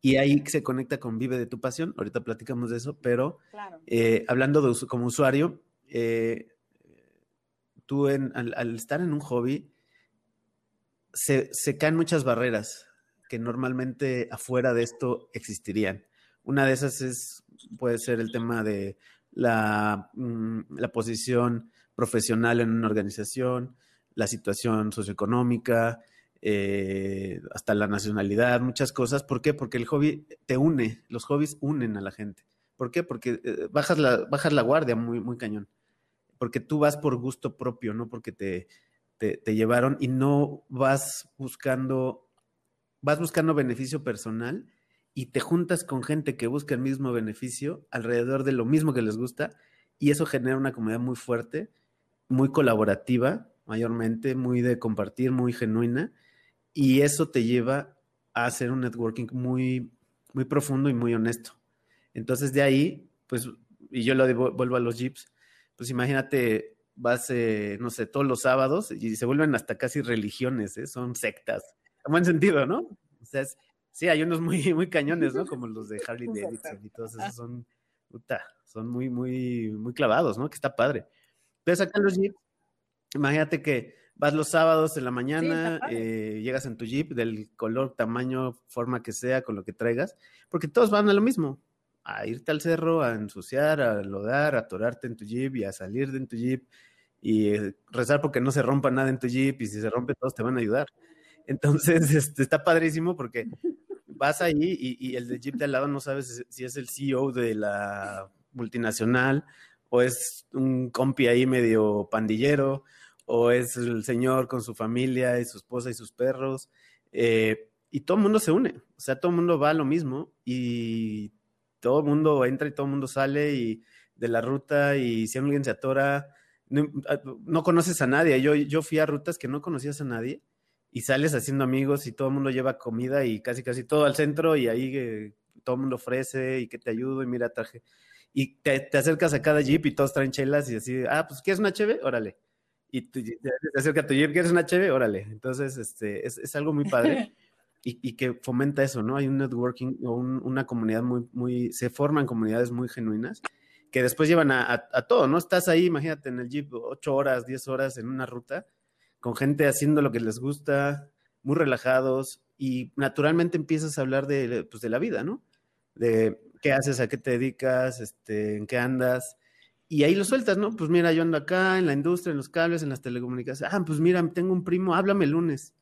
y ahí se conecta con Vive de tu pasión. Ahorita platicamos de eso, pero eh, hablando de como usuario, eh, tú al, estar en un hobby, se, se, caen muchas barreras que normalmente afuera de esto existirían. Una de esas es, puede ser el tema de la, mm, la posición profesional en una organización, la situación socioeconómica, eh, hasta la nacionalidad, muchas cosas. ¿Por qué? Porque el hobby te une, los hobbies unen a la gente. ¿Por qué? Porque eh, bajas, la, bajas la guardia muy, muy cañón. Porque tú vas por gusto propio, no porque te, te, te llevaron y no vas buscando, vas buscando beneficio personal y te juntas con gente que busca el mismo beneficio alrededor de lo mismo que les gusta y eso genera una comunidad muy fuerte, muy colaborativa, mayormente, muy de compartir, muy genuina y eso te lleva a hacer un networking muy, muy profundo y muy honesto. Entonces de ahí, pues, y yo lo vuelvo a los jeeps, pues imagínate, vas, eh, no sé, todos los sábados y se vuelven hasta casi religiones, ¿eh? son sectas, en buen sentido, ¿no? O sea, sí, hay unos muy, muy cañones, ¿no? Como los de Harley *laughs* Davidson y todos esos son, puta, son muy, muy, muy clavados, ¿no? Que está padre. Entonces acá los jeeps, imagínate que vas los sábados en la mañana, eh, llegas en tu jeep del color, tamaño, forma que sea, con lo que traigas, porque todos van a lo mismo, a irte al cerro, a ensuciar, a lodar, a atorarte en tu jeep y a salir de en tu jeep y eh, rezar porque no se rompa nada en tu jeep y si se rompe todos te van a ayudar. Entonces, *laughs* este, está padrísimo porque vas ahí y, el de jeep de al lado no sabes si es el CEO de la multinacional o es un compi ahí medio pandillero o es el señor con su familia y su esposa y sus perros. Eh, y todo el mundo se une, o sea, todo el mundo va a lo mismo y todo el mundo entra y todo el mundo sale y de la ruta y si alguien se atora, ah, no, conoces a nadie. Yo, yo fui a rutas que no conocías a nadie y sales haciendo amigos y todo el mundo lleva comida y casi casi todo al centro y ahí eh, todo el mundo ofrece y que te ayudo y mira traje. Y te, acercas a cada jeep y todos traen chelas y así, ah, pues ¿quieres una cheve? Órale. Y te, acerca a tu jeep, ¿quieres una cheve? Órale. Entonces, este, es, es algo muy padre. *laughs* y, que fomenta eso, ¿no? Hay un networking o una comunidad muy, muy, se forman comunidades muy genuinas que después llevan a, todo, ¿no? Estás ahí, imagínate, en el jeep ocho horas, diez horas en una ruta, con gente haciendo lo que les gusta, muy relajados, y naturalmente empiezas a hablar de, pues, de la vida, ¿no? De qué haces, a qué te dedicas, este, en qué andas, y ahí lo sueltas, ¿no? Pues mira, yo ando acá en la industria, en los cables, en las telecomunicaciones. Ah, pues mira, tengo un primo, háblame el lunes.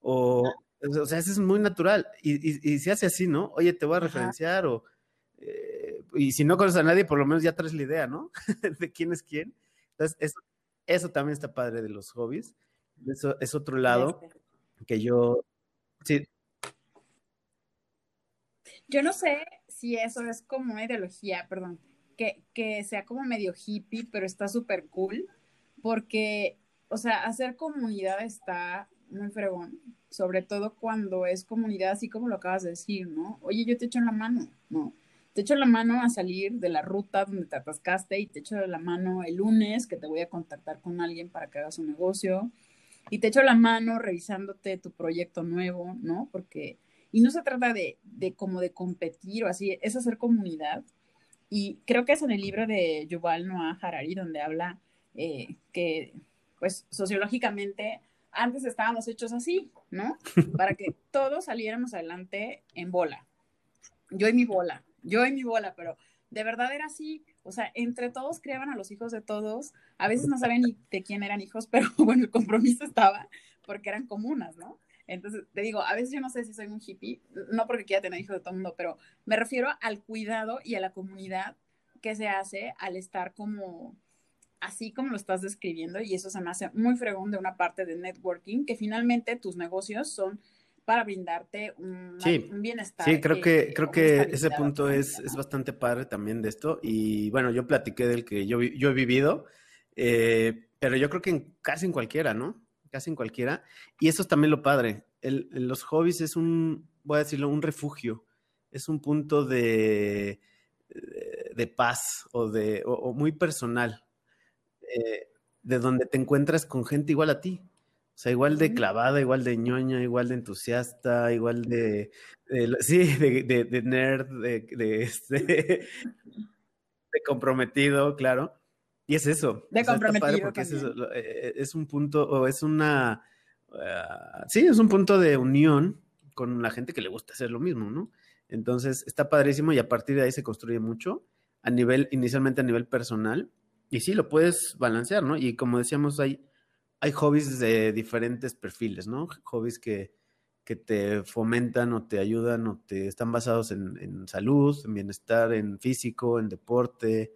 O, o sea, eso es muy natural. Y, y, se hace así, ¿no? Oye, te voy a referenciar o... Eh, y si no conoces a nadie, por lo menos ya traes la idea, ¿no? *laughs* de quién es quién. Entonces, eso, eso también está padre de los hobbies. Eso es otro lado que yo... Sí. Yo no sé si eso es como una ideología, perdón, que, que sea como medio hippie, pero está súper cool, porque, o sea, hacer comunidad está muy fregón, sobre todo cuando es comunidad, así como lo acabas de decir, ¿no? Oye, yo te echo la mano, ¿no? Te echo la mano a salir de la ruta donde te atascaste y te echo la mano el lunes que te voy a contactar con alguien para que hagas un negocio y te echo la mano revisándote tu proyecto nuevo, ¿no? Porque, y no se trata de, de como de competir o así, es hacer comunidad. Y creo que es en el libro de Yuval Noah Harari donde habla eh, que, pues, sociológicamente antes estábamos hechos así, ¿no? *laughs* Para que todos saliéramos adelante en bola. Yo y mi bola, yo y mi bola, pero de verdad era así. O sea, entre todos criaban a los hijos de todos. A veces no sabían ni de quién eran hijos, *laughs* pero bueno, el compromiso estaba porque eran comunas, ¿no? Entonces, te digo, a veces yo no sé si soy un hippie, no porque quiera tener hijos de todo el mundo, pero me refiero al cuidado y a la comunidad que se hace al estar como así como lo estás describiendo, y eso se me hace muy fregón de una parte de networking, que finalmente tus negocios son para brindarte un, bienestar. Sí, creo que, creo que ese punto es, es, bastante padre también de esto. Y bueno, yo platiqué del que yo, yo he vivido, eh, pero yo creo que en, casi en cualquiera, ¿no? Casi en cualquiera. Y eso es también lo padre. El, los hobbies es un, voy a decirlo, un refugio. Es un punto de, de, paz o, de, o muy personal de donde te encuentras con gente igual a ti. O sea, igual de clavada, igual de ñoña, igual de entusiasta, igual de, sí, de, nerd, de, este, de comprometido, claro. Y es eso. De comprometido. porque es, eso, eh, es, un punto, o es una, ah, sí, es un punto de unión con la gente que le gusta hacer lo mismo, ¿no? Entonces, está padrísimo y a partir de ahí se construye mucho a nivel, inicialmente a nivel personal, y sí, lo puedes balancear, ¿no? Y como decíamos, hay, hay hobbies de diferentes perfiles, ¿no? Hobbies que, que te fomentan o te ayudan o te están basados en, salud, en bienestar, en físico, en deporte,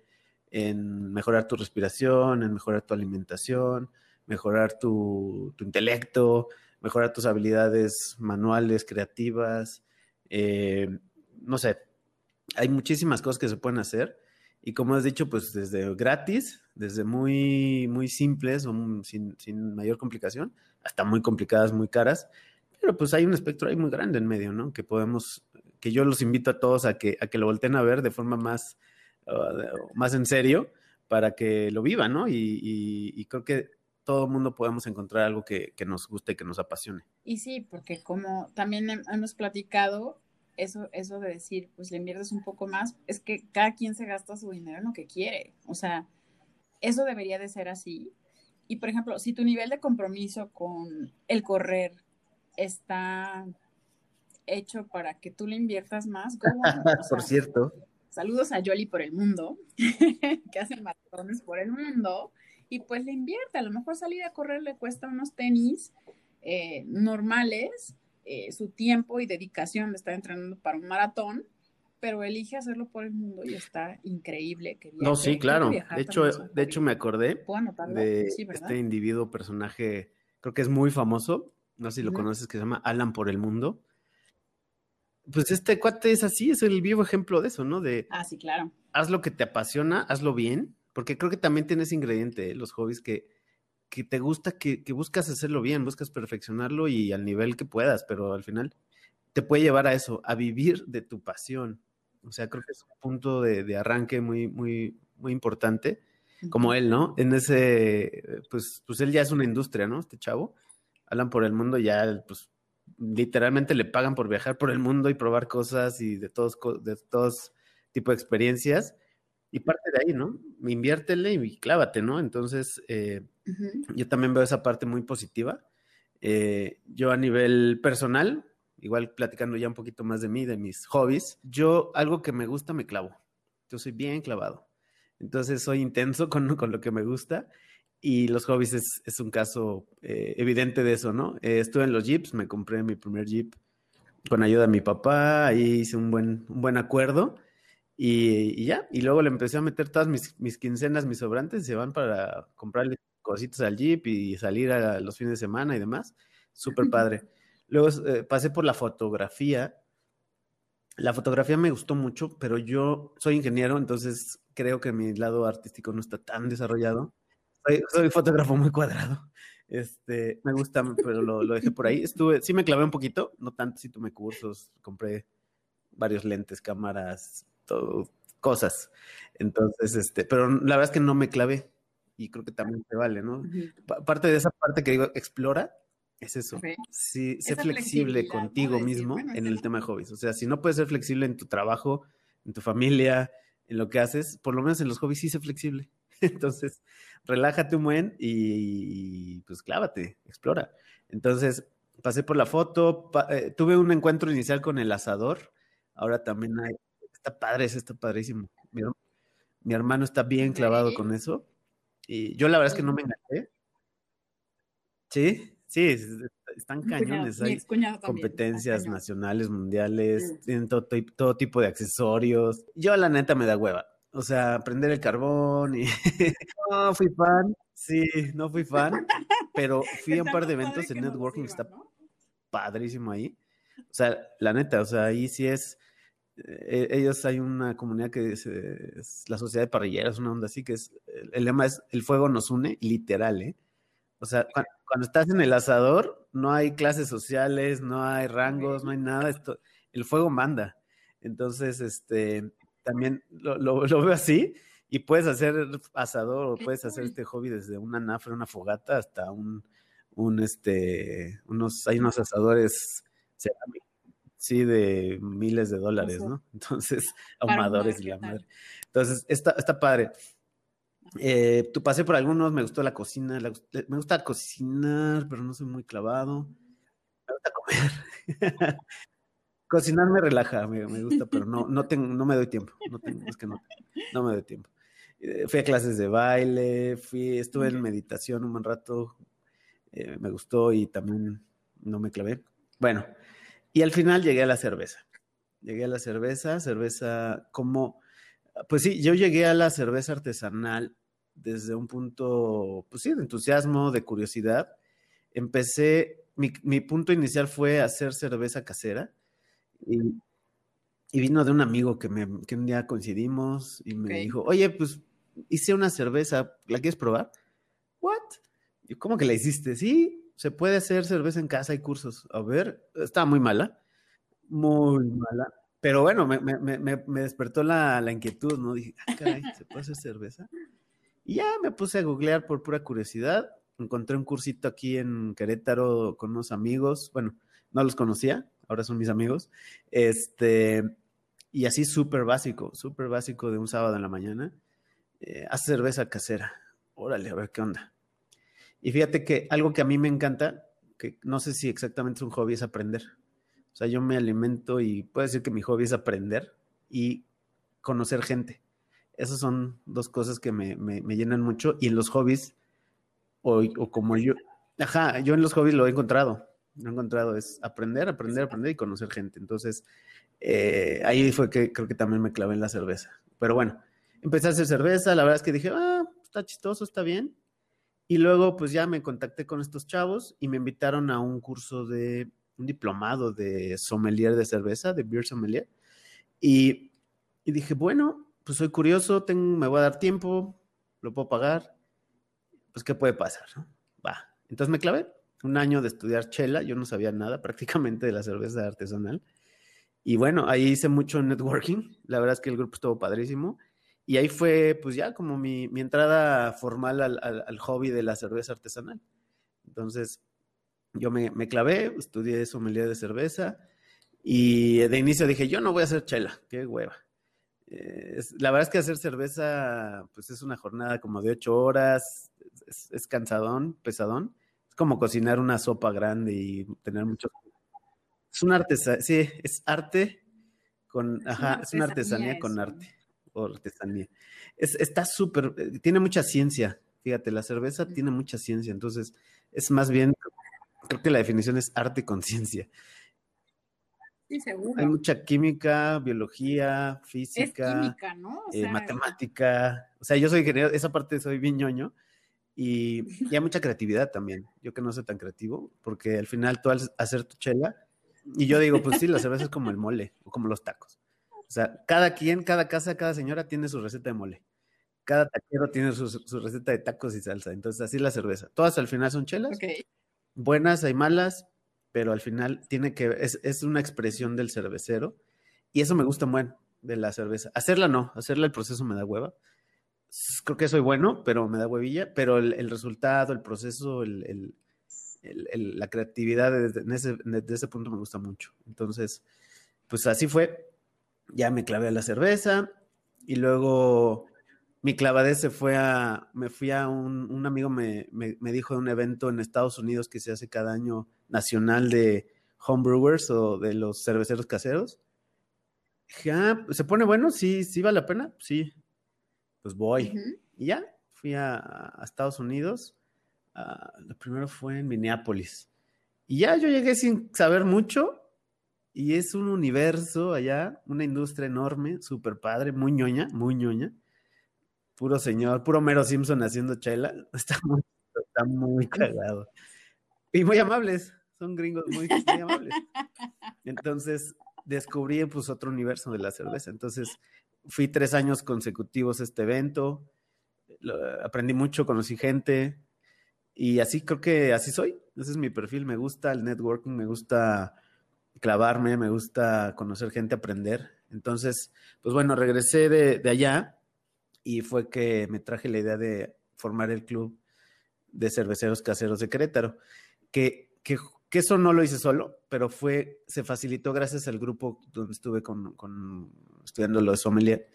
en mejorar tu respiración, en mejorar tu alimentación, mejorar tu, intelecto, mejorar tus habilidades manuales, creativas. Eh, no sé, hay muchísimas cosas que se pueden hacer y como has dicho, pues desde gratis, desde muy, muy simples o sin, sin, mayor complicación, hasta muy complicadas, muy caras. Pero pues hay un espectro ahí muy grande en medio, ¿no? Que podemos, que yo los invito a todos a que, a que lo volteen a ver de forma más, uh, más en serio para que lo vivan, ¿no? Y, creo que todo el mundo podemos encontrar algo que, que, nos guste y que nos apasione. Y sí, porque como también hemos platicado, eso, eso de decir, pues le inviertes un poco más, es que cada quien se gasta su dinero en lo que quiere. O sea, eso debería de ser así. Y por ejemplo, si tu nivel de compromiso con el correr está hecho para que tú le inviertas más, *laughs* por cierto. Saludos a Yoli por el mundo, *laughs* que hace maratones por el mundo, y pues le invierte. A lo mejor salir a correr le cuesta unos tenis eh, normales, eh, su tiempo y dedicación de estar entrenando para un maratón, pero elige hacerlo por el mundo y está increíble. Que no, sí, claro. De hecho, de hecho me acordé de este individuo, personaje, creo que es muy famoso, no sé si lo conoces, que se llama Alan por el mundo. Pues este cuate es así, es el vivo ejemplo de eso, ¿no? De, ah, sí, claro. Haz lo que te apasiona, hazlo bien, porque creo que también tienes ingrediente, ¿eh? los hobbies que, que te gusta, que, que, buscas hacerlo bien, buscas perfeccionarlo y al nivel que puedas, pero al final te puede llevar a eso, a vivir de tu pasión. O sea, creo que es un punto de, de arranque muy, muy, muy importante, como él, ¿no? En ese, pues, pues él ya es una industria, ¿no? Este chavo, hablan por el mundo, ya, pues, literalmente le pagan por viajar por el mundo y probar cosas y de todos, de todos tipo de experiencias. Y parte de ahí, ¿no? Inviértele y clávate, ¿no? Entonces, eh, yo también veo esa parte muy positiva. Eh, yo a nivel personal, igual platicando ya un poquito más de mí, de mis hobbies, yo algo que me gusta me clavo. Yo soy bien clavado. Entonces soy intenso *laughs* con, con lo que me gusta y los hobbies es, un caso eh, evidente de eso, ¿no? Eh, estuve en los jeeps, me compré mi primer jeep con ayuda de mi papá, ahí hice un buen, un buen acuerdo y, ya, y luego le empecé a meter todas mis, mis quincenas, mis sobrantes, se van para comprarle cositas al jeep y salir a los fines de semana y demás. Súper padre. Luego eh, pasé por la fotografía. La fotografía me gustó mucho, pero yo soy ingeniero, entonces creo que mi lado artístico no está tan desarrollado soy, fotógrafo muy cuadrado. Este, me gusta, pero lo, lo, dejé por ahí. Estuve, sí me clavé un poquito, no tanto, sí tomé cursos, compré varios lentes, cámaras, todo, cosas. Entonces, este, pero la verdad es que no me clavé y creo que también te vale, ¿no? Parte de esa parte que digo, explora, es eso. Sí, sé flexible contigo mismo en el tema de hobbies. O sea, si no puedes ser flexible en tu trabajo, en tu familia, en lo que haces, por lo menos en los hobbies sí sé flexible. *laughs* Entonces, relájate un buen y, pues clávate, explora. Entonces, pasé por la foto, eh, tuve un encuentro inicial con el asador, ahora también hay, está padre, está padrísimo. Mi, hermano está bien clavado con eso y yo la verdad es que no me enganché. Sí, sí, están cañones. Hay competencias nacionales, mundiales, tienen todo, todo, tipo de accesorios. Yo la neta me da hueva o sea, prender el carbón y *laughs* no fui fan, sí, no fui fan, pero fui a un par de eventos en networking, está padrísimo ahí. O sea, la neta, o sea, ahí sí es, eh, ellos hay una comunidad que es, la sociedad de parrilleros, una onda así, que es, el, lema es, el fuego nos une, literal, ¿eh? O sea, cuando, cuando, estás en el asador, no hay clases sociales, no hay rangos, no hay nada, esto, el fuego manda. Entonces, este, también lo, lo, veo así. Y puedes hacer asador o puedes hacer este hobby desde una nafra, una fogata, hasta un, un este, unos, hay unos asadores, sí, de miles de dólares, ¿no? *laughs* Entonces, ahumadores y la madre. Entonces, está, está padre. Eh, tu pasé por algunos, me gustó la cocina, me gusta cocinar, pero no soy muy clavado. Me gusta comer. *laughs* Cocinar me relaja, me, me gusta, pero no, no, tengo, no me doy tiempo. No tengo, es que no, no me doy tiempo. Eh, fui a clases de baile, fui, estuve en meditación un buen rato, eh, me gustó y también no me clavé. Bueno, y al final llegué a la cerveza. Llegué a la cerveza, cerveza como, pues sí, yo llegué a la cerveza artesanal desde un punto, pues sí, de entusiasmo, de curiosidad. Empecé, mi, mi punto inicial fue hacer cerveza casera y, vino de un amigo que, me, que un día coincidimos y me dijo, oye, pues hice una cerveza, ¿la quieres probar? ¿What? ¿Cómo que la hiciste? Sí, se puede hacer cerveza en casa, hay cursos. A ver, estaba muy mala, muy mala, Pero bueno, me, despertó la, inquietud, ¿no? Dije, ah, caray, ¿se puede hacer cerveza? Y ya me puse a googlear por pura curiosidad. Encontré un cursito aquí en Querétaro con unos amigos. Bueno, no los conocía, ahora son mis amigos. Este, y así súper básico, súper básico de un sábado en la mañana. Eh, cerveza casera. Órale, a ver qué onda. Y fíjate que algo que a mí me encanta, que no sé si exactamente es un hobby, es aprender. O sea, yo me alimento y puedo decir que mi hobby es aprender y conocer gente. Esas son dos cosas que me, llenan mucho. Y en los hobbies, o, como yo, ajá, yo en los hobbies lo he encontrado. Lo he encontrado, es aprender, aprender, aprender y conocer gente. Entonces, eh, ahí fue que creo que también me clavé en la cerveza. Pero bueno, empecé a hacer cerveza, la verdad es que dije, ah, está chistoso, está bien. Y luego, pues ya me contacté con estos chavos y me invitaron a un curso de un diplomado de sommelier de cerveza, de beer sommelier. Y, dije, bueno, pues soy curioso, tengo, me voy a dar tiempo, lo puedo pagar, pues qué puede pasar, Va. Entonces me clavé un año de estudiar chela, yo no sabía nada *laughs* prácticamente de la cerveza artesanal. Y bueno, ahí hice mucho networking, la verdad es que el grupo estuvo padrísimo. Y ahí fue, pues ya como mi, entrada formal al, al, hobby de la cerveza artesanal. Entonces, yo me, clavé, estudié sommelier de cerveza y de inicio dije, yo no voy a hacer chela, qué hueva. Eh, la verdad es que hacer cerveza, pues es una jornada como de ocho horas, es, cansadón, pesadón. Es como cocinar una sopa grande y tener mucho... Es una artesanía, sí, es arte con, ajá, es una artesanía con arte, o artesanía. Es, está súper, eh, tiene mucha ciencia, fíjate, la cerveza tiene mucha ciencia, entonces es más bien creo que la definición es arte y conciencia. Sí, seguro. Hay mucha química, biología, física. Es química, ¿no? Eh, matemática. O sea, yo soy ingeniero, esa parte soy bien ñoño. Y, hay mucha creatividad también. Yo que no soy tan creativo, porque al final tú al hacer tu chela, y yo digo, pues sí, la cerveza es como el mole, o como los tacos. O sea, cada quien, cada casa, cada señora tiene su receta de mole. Cada taquero tiene su, su receta de tacos y salsa. Entonces, así la cerveza. Todas al final son chelas. Okay buenas, hay malas, pero al final tiene que, es, es una expresión del cervecero y eso me gusta muy de la cerveza. Hacerla no, hacerla el proceso me da hueva. Creo que soy bueno, pero me da huevilla, pero el, resultado, el proceso, el, la creatividad desde ese, desde ese punto me gusta mucho. Entonces, pues así fue. Ya me clavé a la cerveza y luego mi clavadez se fue a, me fui a un, un amigo me, me, dijo de un evento en Estados Unidos que se hace cada año nacional de homebrewers o de los cerveceros caseros. Dije, ah, ¿se pone bueno? Sí, sí vale la pena. Sí, pues voy. Y ya, fui a, Estados Unidos. Uh, lo primero fue en Minneapolis. Y ya yo llegué sin saber mucho. Y es un universo allá, una industria enorme, súper padre, muy ñoña, muy ñoña puro señor, puro Mero Simpson haciendo chela. *laughs* Está muy, está muy cagado. Y muy amables, son gringos muy, amables. Entonces descubrí pues otro universo de la cerveza. Entonces fui tres años consecutivos a este evento, aprendí mucho, conocí gente y así creo que así soy. Ese es mi perfil, me gusta el networking, me gusta clavarme, me gusta conocer gente, aprender. Entonces, pues bueno, regresé de, de allá y fue que me traje la idea de formar el club de cerveceros caseros de Querétaro, que, que, eso no lo hice solo, pero fue, se facilitó gracias al grupo donde estuve con, con, estudiando lo de sommelier.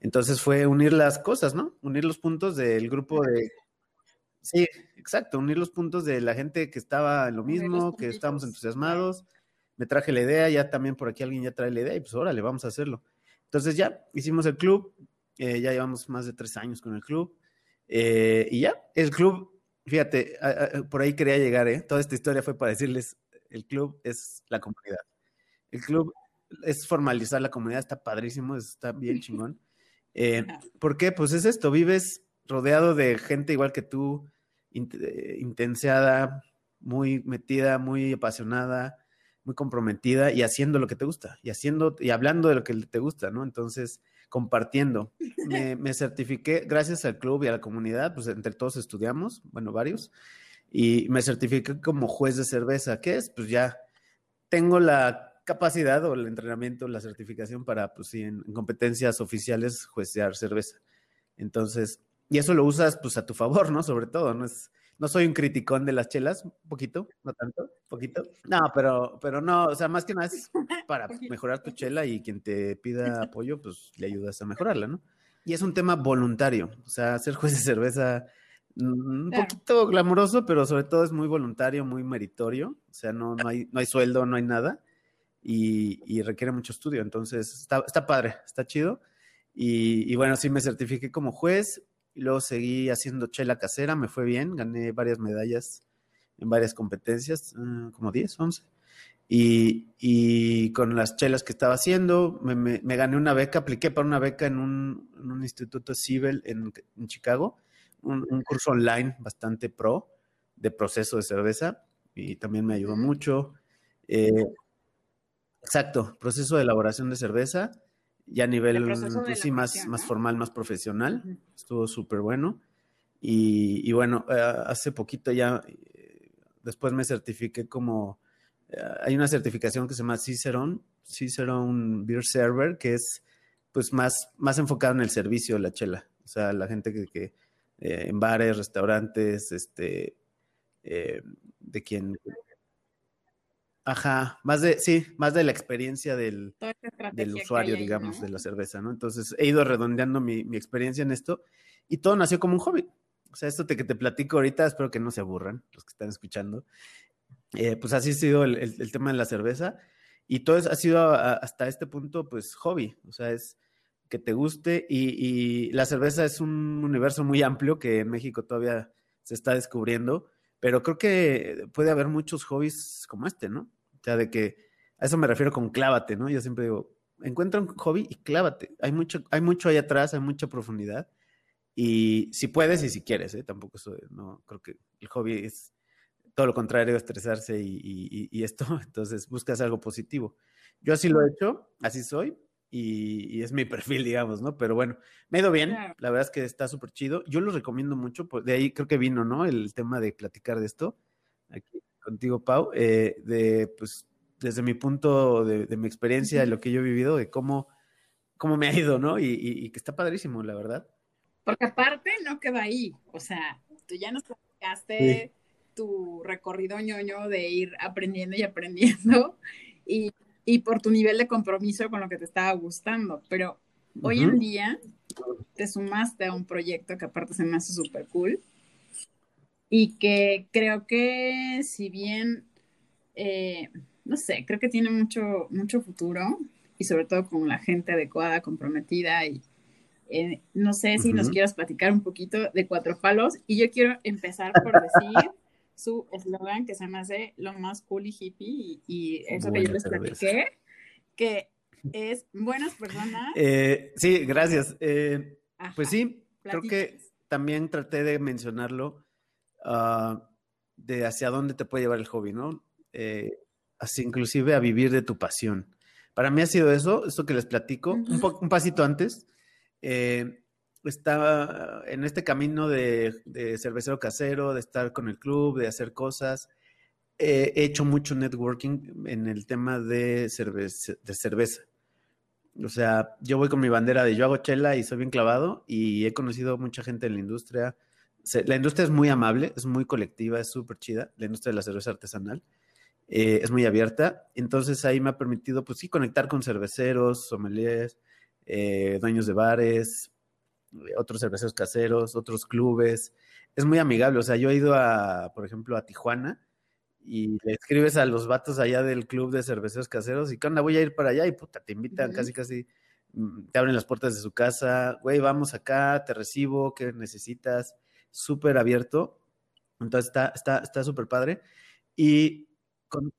Entonces fue unir las cosas, ¿no? Unir los puntos del grupo de... Sí, exacto, unir los puntos de la gente que estaba en lo mismo, que estábamos entusiasmados. Me traje la idea, ya también por aquí alguien ya trae la idea y pues órale, vamos a hacerlo. Entonces ya hicimos el club, eh, ya llevamos más de tres años con el club. Eh, y ya, el club, fíjate, por ahí quería llegar, ¿eh? Toda esta historia fue para decirles, el club es la comunidad. El club es formalizar la comunidad, está padrísimo, está bien *laughs* chingón. Eh, ¿Por qué? Pues es esto, vives rodeado de gente igual que tú, intenseada, muy metida, muy apasionada, muy comprometida y haciendo lo que te gusta y haciendo y hablando de lo que te gusta, ¿no? Entonces, compartiendo. Me, certifiqué, gracias al club y a la comunidad, pues entre todos estudiamos, bueno, varios, y me certifiqué como juez de cerveza. ¿Qué es? Pues ya tengo la capacidad o el entrenamiento, la certificación para, pues sí, en, competencias oficiales juecear cerveza. Entonces, y eso lo usas pues a tu favor, ¿no? Sobre todo, no es, no soy un criticón de las chelas, un poquito, no tanto, poquito. No, pero, pero no, o sea, más que nada es *laughs* para mejorar tu chela y quien te pida *laughs* apoyo, pues le ayudas a mejorarla, ¿no? Y es un tema voluntario, o sea, ser juez de cerveza un poquito glamuroso, pero sobre todo es muy voluntario, muy meritorio. O sea, no, no, hay, no hay sueldo, no hay nada. Y, requiere mucho estudio. Entonces, está, está padre, está chido. Y, bueno, sí me certifiqué como juez. Y luego seguí haciendo chela casera, me fue bien. Gané varias medallas en varias competencias, ah, como 10, 11. Y, con las chelas que estaba haciendo, me, gané una beca, apliqué para una beca en un, instituto civil en, en Chicago un, curso online bastante pro de proceso de cerveza y también me ayudó mucho. Eh, exacto, proceso de elaboración de cerveza, ya a nivel pues sí, más, más formal, más profesional. Estuvo súper bueno. Y, bueno, eh, hace poquito ya, eh, después me certifiqué como, hay una certificación que se llama Cicerone, Cicerone Beer Server, que es pues más, más enfocado en el servicio de la chela. O sea, la gente que eh, en bares, restaurantes, este, eh, de quien... Ajá, más de, sí, más de la experiencia del, del usuario, digamos, de la cerveza, ¿no? Entonces he ido redondeando mi, mi, experiencia en esto y todo nació como un hobby. O sea, esto te, que te platico ahorita, espero que no se aburran los que están escuchando. Eh, pues así ha sido el, el, tema de la cerveza y todo ha sido hasta este punto, pues hobby. O sea, es, que te guste y, la cerveza es un universo muy amplio que en México todavía se está descubriendo, pero creo que puede haber muchos hobbies como este, ¿no? O sea, de que a eso me refiero con clávate, ¿no? Yo siempre digo, encuentra un hobby y clávate. Hay mucho, hay mucho ahí atrás, hay mucha profundidad. Y si puedes y si quieres, ¿eh? Tampoco eso, no, creo que el hobby es todo lo contrario, estresarse y, y esto, *laughs* entonces buscas algo positivo. Yo así lo he hecho, así soy, y, es mi *laughs* perfil, digamos, ¿no? Pero bueno, me ha ido bien, la verdad es que está súper chido. Yo lo recomiendo mucho, pues, de ahí creo que vino, ¿no? El tema de platicar de esto, aquí contigo, Pau, eh, de, pues, desde mi punto de, mi experiencia, de lo que yo he vivido, de cómo, cómo me ha ido, ¿no? Y, que está padrísimo, la verdad. Porque aparte no queda ahí, o sea, tú ya nos platicaste tu recorrido ñoño de ir aprendiendo y aprendiendo, y y por tu nivel de compromiso con lo que te estaba gustando. Pero hoy en día te sumaste a un proyecto que aparte se me hace súper cool y que creo que si bien, eh, no sé, creo que tiene mucho, mucho futuro y sobre todo con la gente adecuada, comprometida y eh, no sé si nos quieras platicar un poquito de Cuatro Palos y yo quiero empezar por decir su eslogan que se me hace lo más cool y hippie y, eso que yo les platiqué, que es buenas personas. Eh, sí, gracias. Eh, pues sí, creo que también traté de mencionarlo ah, de hacia dónde te puede llevar el hobby, ¿no? Eh, así inclusive a vivir de tu pasión. Para mí ha sido eso, esto que les platico, un, un, pasito antes. Eh, estaba en este camino de, cervecero casero, de estar con el club, de hacer cosas. he hecho mucho networking en el tema de, cerveza, de cerveza. O sea, yo voy con mi bandera de yo hago chela y soy bien clavado y he conocido mucha gente en la industria. La industria es muy amable, es muy colectiva, es súper chida, la industria de la cerveza artesanal. Eh, es muy abierta. Entonces ahí me ha permitido, pues sí, conectar con cerveceros, sommeliers, eh, dueños de bares, otros cerveceros caseros, otros clubes. Es muy amigable. O sea, yo he ido a, por ejemplo, a Tijuana y le escribes a los vatos allá del club de cerveceros caseros y ¿qué onda? Voy a ir para allá y puta, te invitan casi, casi, mm, te abren las puertas de su casa, güey, vamos acá, te recibo, ¿qué necesitas? Súper abierto. Entonces está, está, está súper padre. Y con,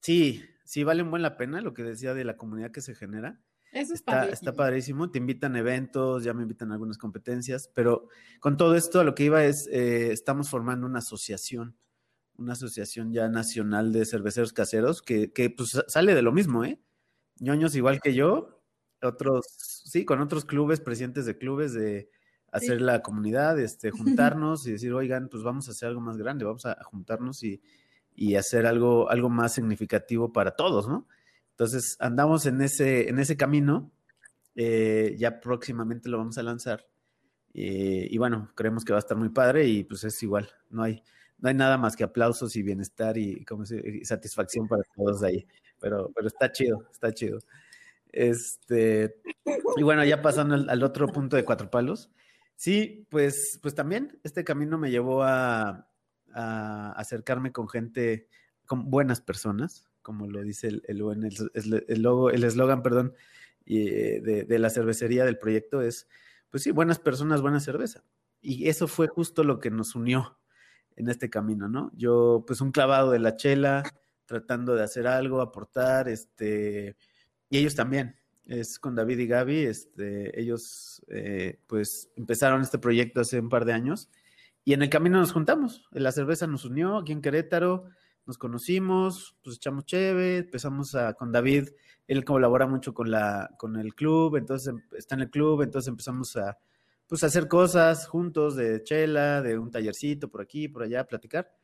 sí, sí vale un buen la pena lo que decía de la comunidad que se genera. Eso está, está padrísimo. Te invitan a eventos, ya me invitan a algunas competencias, pero con todo esto lo que iba es, eh, estamos formando una asociación, una asociación ya nacional de cerveceros caseros que, que pues sale de lo mismo, ¿eh? ñoños igual que yo, otros, sí, con otros clubes, presidentes de clubes, de hacer la comunidad, este, *laughs* juntarnos y decir, oigan, pues vamos a hacer algo más grande, vamos a juntarnos y, y hacer algo, algo más significativo para todos, ¿no? Entonces, andamos en ese, en ese camino. Eh, ya próximamente lo vamos a lanzar. Eh, y bueno, creemos que va a estar muy padre y pues es igual, no hay, no hay nada más que aplausos y bienestar y, como satisfacción para todos ahí. Pero, pero está chido, está chido. Este, y bueno, ya pasando al, otro punto de cuatro palos. Sí, pues, pues también este camino me llevó a, acercarme con gente, con buenas personas, como lo dice el, el, el, logo, el eslogan, perdón, de, de, la cervecería del proyecto es, pues sí, buenas personas, buena cerveza. Y eso fue justo lo que nos unió en este camino, ¿no? Yo, pues un clavado de la chela, tratando de hacer algo, aportar, este, y ellos también, es con David y Gaby, este, ellos eh, pues empezaron este proyecto hace un par de años y en el camino nos juntamos, la cerveza nos unió aquí en Querétaro, nos conocimos, pues echamos cheve, empezamos a, con David, él colabora mucho con la, con el club, entonces em, está en el club, entonces empezamos a, pues hacer cosas juntos de chela, de un tallercito por aquí, por allá, platicar.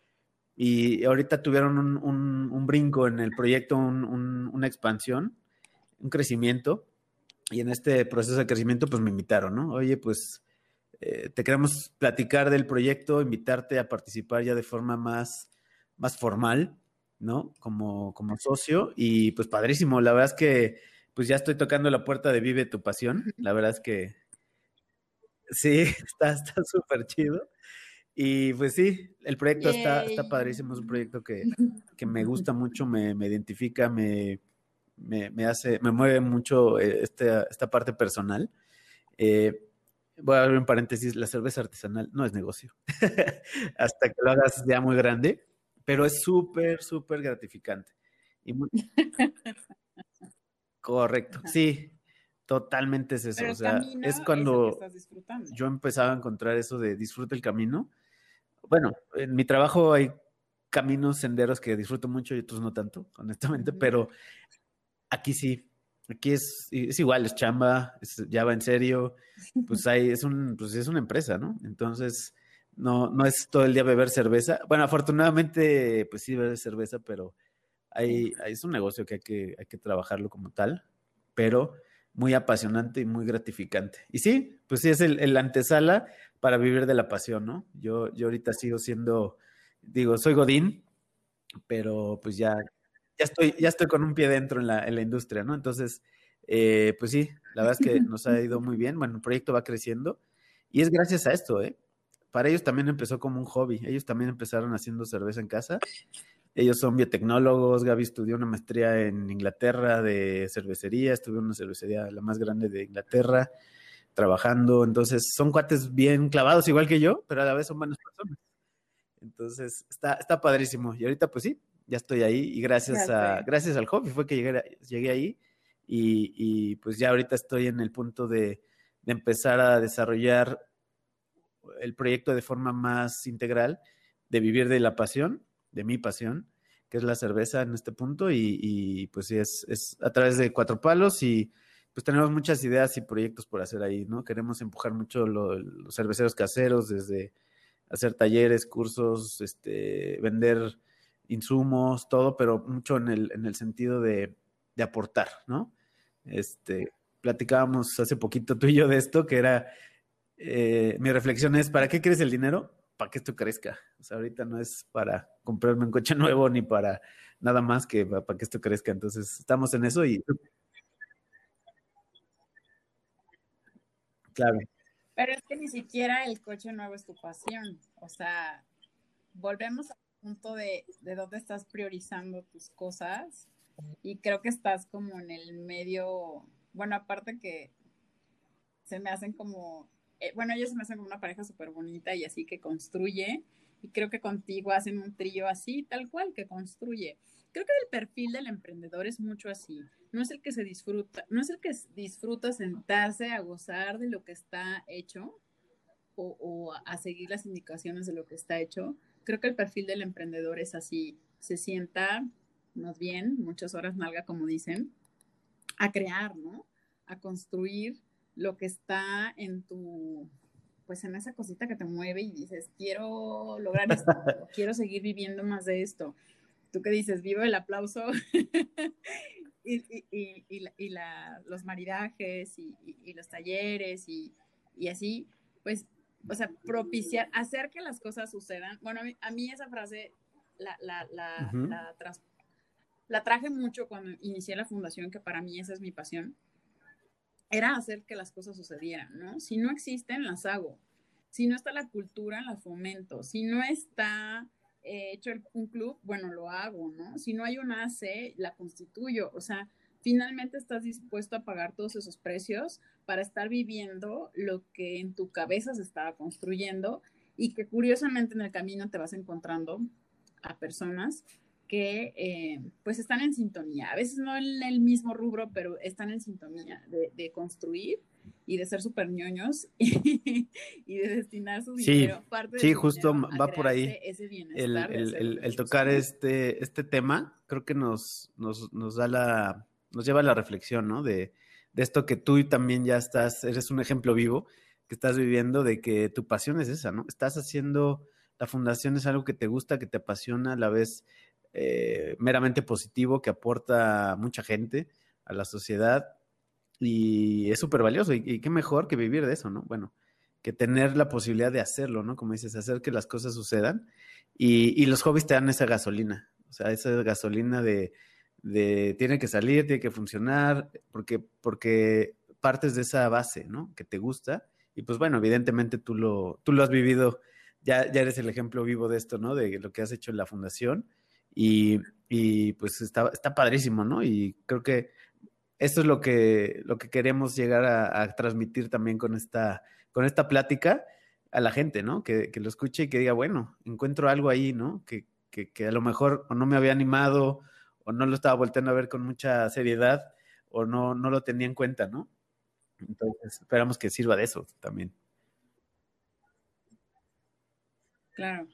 Y ahorita tuvieron un, brinco en el proyecto, una expansión un crecimiento y en este proceso de crecimiento pues me invitaron, ¿no? Oye, pues eh, te queremos platicar del proyecto, invitarte a participar ya de forma más, más formal, ¿no? Como, como socio y pues padrísimo, la verdad es que pues ya estoy tocando la puerta de Vive tu Pasión, la verdad es que sí, *laughs* está súper chido. Y pues sí, el proyecto está, está padrísimo, es un proyecto que, *laughs* que me gusta mucho, me, me identifica, me, me, hace, me mueve mucho eh, esta, esta parte personal. Eh, voy a abrir un paréntesis, la cerveza artesanal no es negocio, *laughs* hasta que lo hagas ya muy grande, pero es súper, súper gratificante. Y *laughs* Correcto, sí, totalmente es eso. o sea, es cuando yo empezaba a encontrar eso de disfruta el camino. Bueno, en mi trabajo hay caminos, senderos que disfruto mucho y otros no tanto, honestamente, pero Aquí sí, aquí es, es igual, es chamba, ya va en serio, pues *laughs* hay, es un, pues es una empresa, ¿no? Entonces, no, no es todo el día beber cerveza. Bueno, afortunadamente, pues sí beber cerveza, pero hay, es un negocio que hay, que hay que trabajarlo como tal, pero muy apasionante y muy gratificante. Y sí, pues sí es el, el, antesala para vivir de la pasión, ¿no? Yo, yo ahorita sigo siendo, digo, soy Godín, pero pues ya ya estoy, ya estoy con un pie dentro en la, en la industria, ¿no? Entonces, eh, pues sí, la verdad es que nos ha ido muy bien. Bueno, el proyecto va creciendo y es gracias a esto, ¿eh? Para ellos también empezó como un hobby. Ellos también empezaron haciendo cerveza en casa. Ellos son biotecnólogos. Gaby estudió una maestría en Inglaterra de cervecería. Estudió en una cervecería la más grande de Inglaterra trabajando. Entonces, son cuates bien clavados, igual que yo, pero a la vez son buenas personas. Entonces, está, está padrísimo. Y ahorita, pues sí, ya estoy ahí y gracias, a, gracias al hobby fue que llegué, llegué ahí y, pues ya ahorita estoy en el punto de, empezar a desarrollar el proyecto de forma más integral, de vivir de la pasión, de mi pasión, que es la cerveza en este punto y, pues sí, es, a través de cuatro palos y pues tenemos muchas ideas y proyectos por hacer ahí, ¿no? Queremos empujar mucho los cerveceros caseros desde hacer talleres, cursos, este, vender insumos, todo, pero mucho en el, en el sentido de, aportar, ¿no? Este, platicábamos hace poquito tú y yo de esto, que era, eh, mi reflexión es, ¿para qué quieres el dinero? Para que esto crezca. O sea, ahorita no es para comprarme un coche *laughs* nuevo ni para nada más que para, que esto crezca. Entonces, estamos en eso y... Claro. Pero es que ni siquiera el coche nuevo es tu pasión. O sea, volvemos a punto de, de dónde estás priorizando tus cosas y creo que estás como en el medio, bueno, aparte que se me hacen como, eh, bueno, ellos se me hacen como una pareja súper bonita y así que construye y creo que contigo hacen un trío así, tal cual, que construye. Creo que el perfil del emprendedor es mucho así. No es el que se disfruta, no es el que disfruta sentarse a gozar de lo que está hecho o, a seguir las indicaciones de lo que está hecho, creo que el perfil del emprendedor es así, se sienta más bien, muchas horas nalga, como dicen, a crear, ¿no? A construir lo que está en tu, pues en esa cosita que te mueve y dices, quiero lograr esto, *laughs* quiero seguir viviendo más de esto. Tú que dices, vivo el aplauso. *laughs* y, los maridajes y, los talleres y, así, pues, o sea, propiciar, hacer que las cosas sucedan. Bueno, a mí, esa frase la, la, la, la, traje mucho cuando inicié la fundación, que para mí esa es mi pasión, era hacer que las cosas sucedieran, ¿no? Si no existen, las hago. Si no está la cultura, la fomento. Si no está he hecho un club, bueno, lo hago, ¿no? Si no hay un AC, la constituyo. O sea, finalmente estás dispuesto a pagar todos esos precios para estar viviendo lo que en tu cabeza se estaba construyendo y que curiosamente en el camino te vas encontrando a personas que eh, pues están en sintonía, a veces no en el mismo rubro, pero están en sintonía de, de construir y de ser súper ñoños *laughs* y, de destinar su dinero. Parte sí, justo va por ahí el, el, el, tocar este, este tema, creo que nos, nos, nos, da la, nos lleva a la reflexión, ¿no? De, de esto que tú también ya estás, eres un ejemplo vivo que estás viviendo de que tu pasión es esa, ¿no? Estás haciendo, la fundación es algo que te gusta, que te apasiona, a la vez eh, meramente positivo, que aporta mucha gente, a la sociedad y es súper valioso. Y, qué mejor que vivir de eso, ¿no? Bueno, que tener la posibilidad de hacerlo, ¿no? Como dices, hacer que las cosas sucedan. Y, y los hobbies te dan esa gasolina, o sea, esa gasolina de, de tiene que salir, tiene que funcionar, porque, porque partes de esa base, ¿no? Que te gusta. Y pues bueno, evidentemente tú lo, tú lo has vivido, ya, ya eres el ejemplo vivo de esto, ¿no? De lo que has hecho en la fundación. Y, y pues está, está padrísimo, ¿no? Y creo que esto es lo que, lo que queremos llegar a, transmitir también con esta, con esta plática a la gente, ¿no? Que, lo escuche y que diga, bueno, encuentro algo ahí, ¿no? Que, que, a lo mejor o no me había animado o no lo estaba volteando a ver con mucha seriedad o no, no lo tenía en cuenta, ¿no? Entonces, esperamos que sirva de eso también. Claro.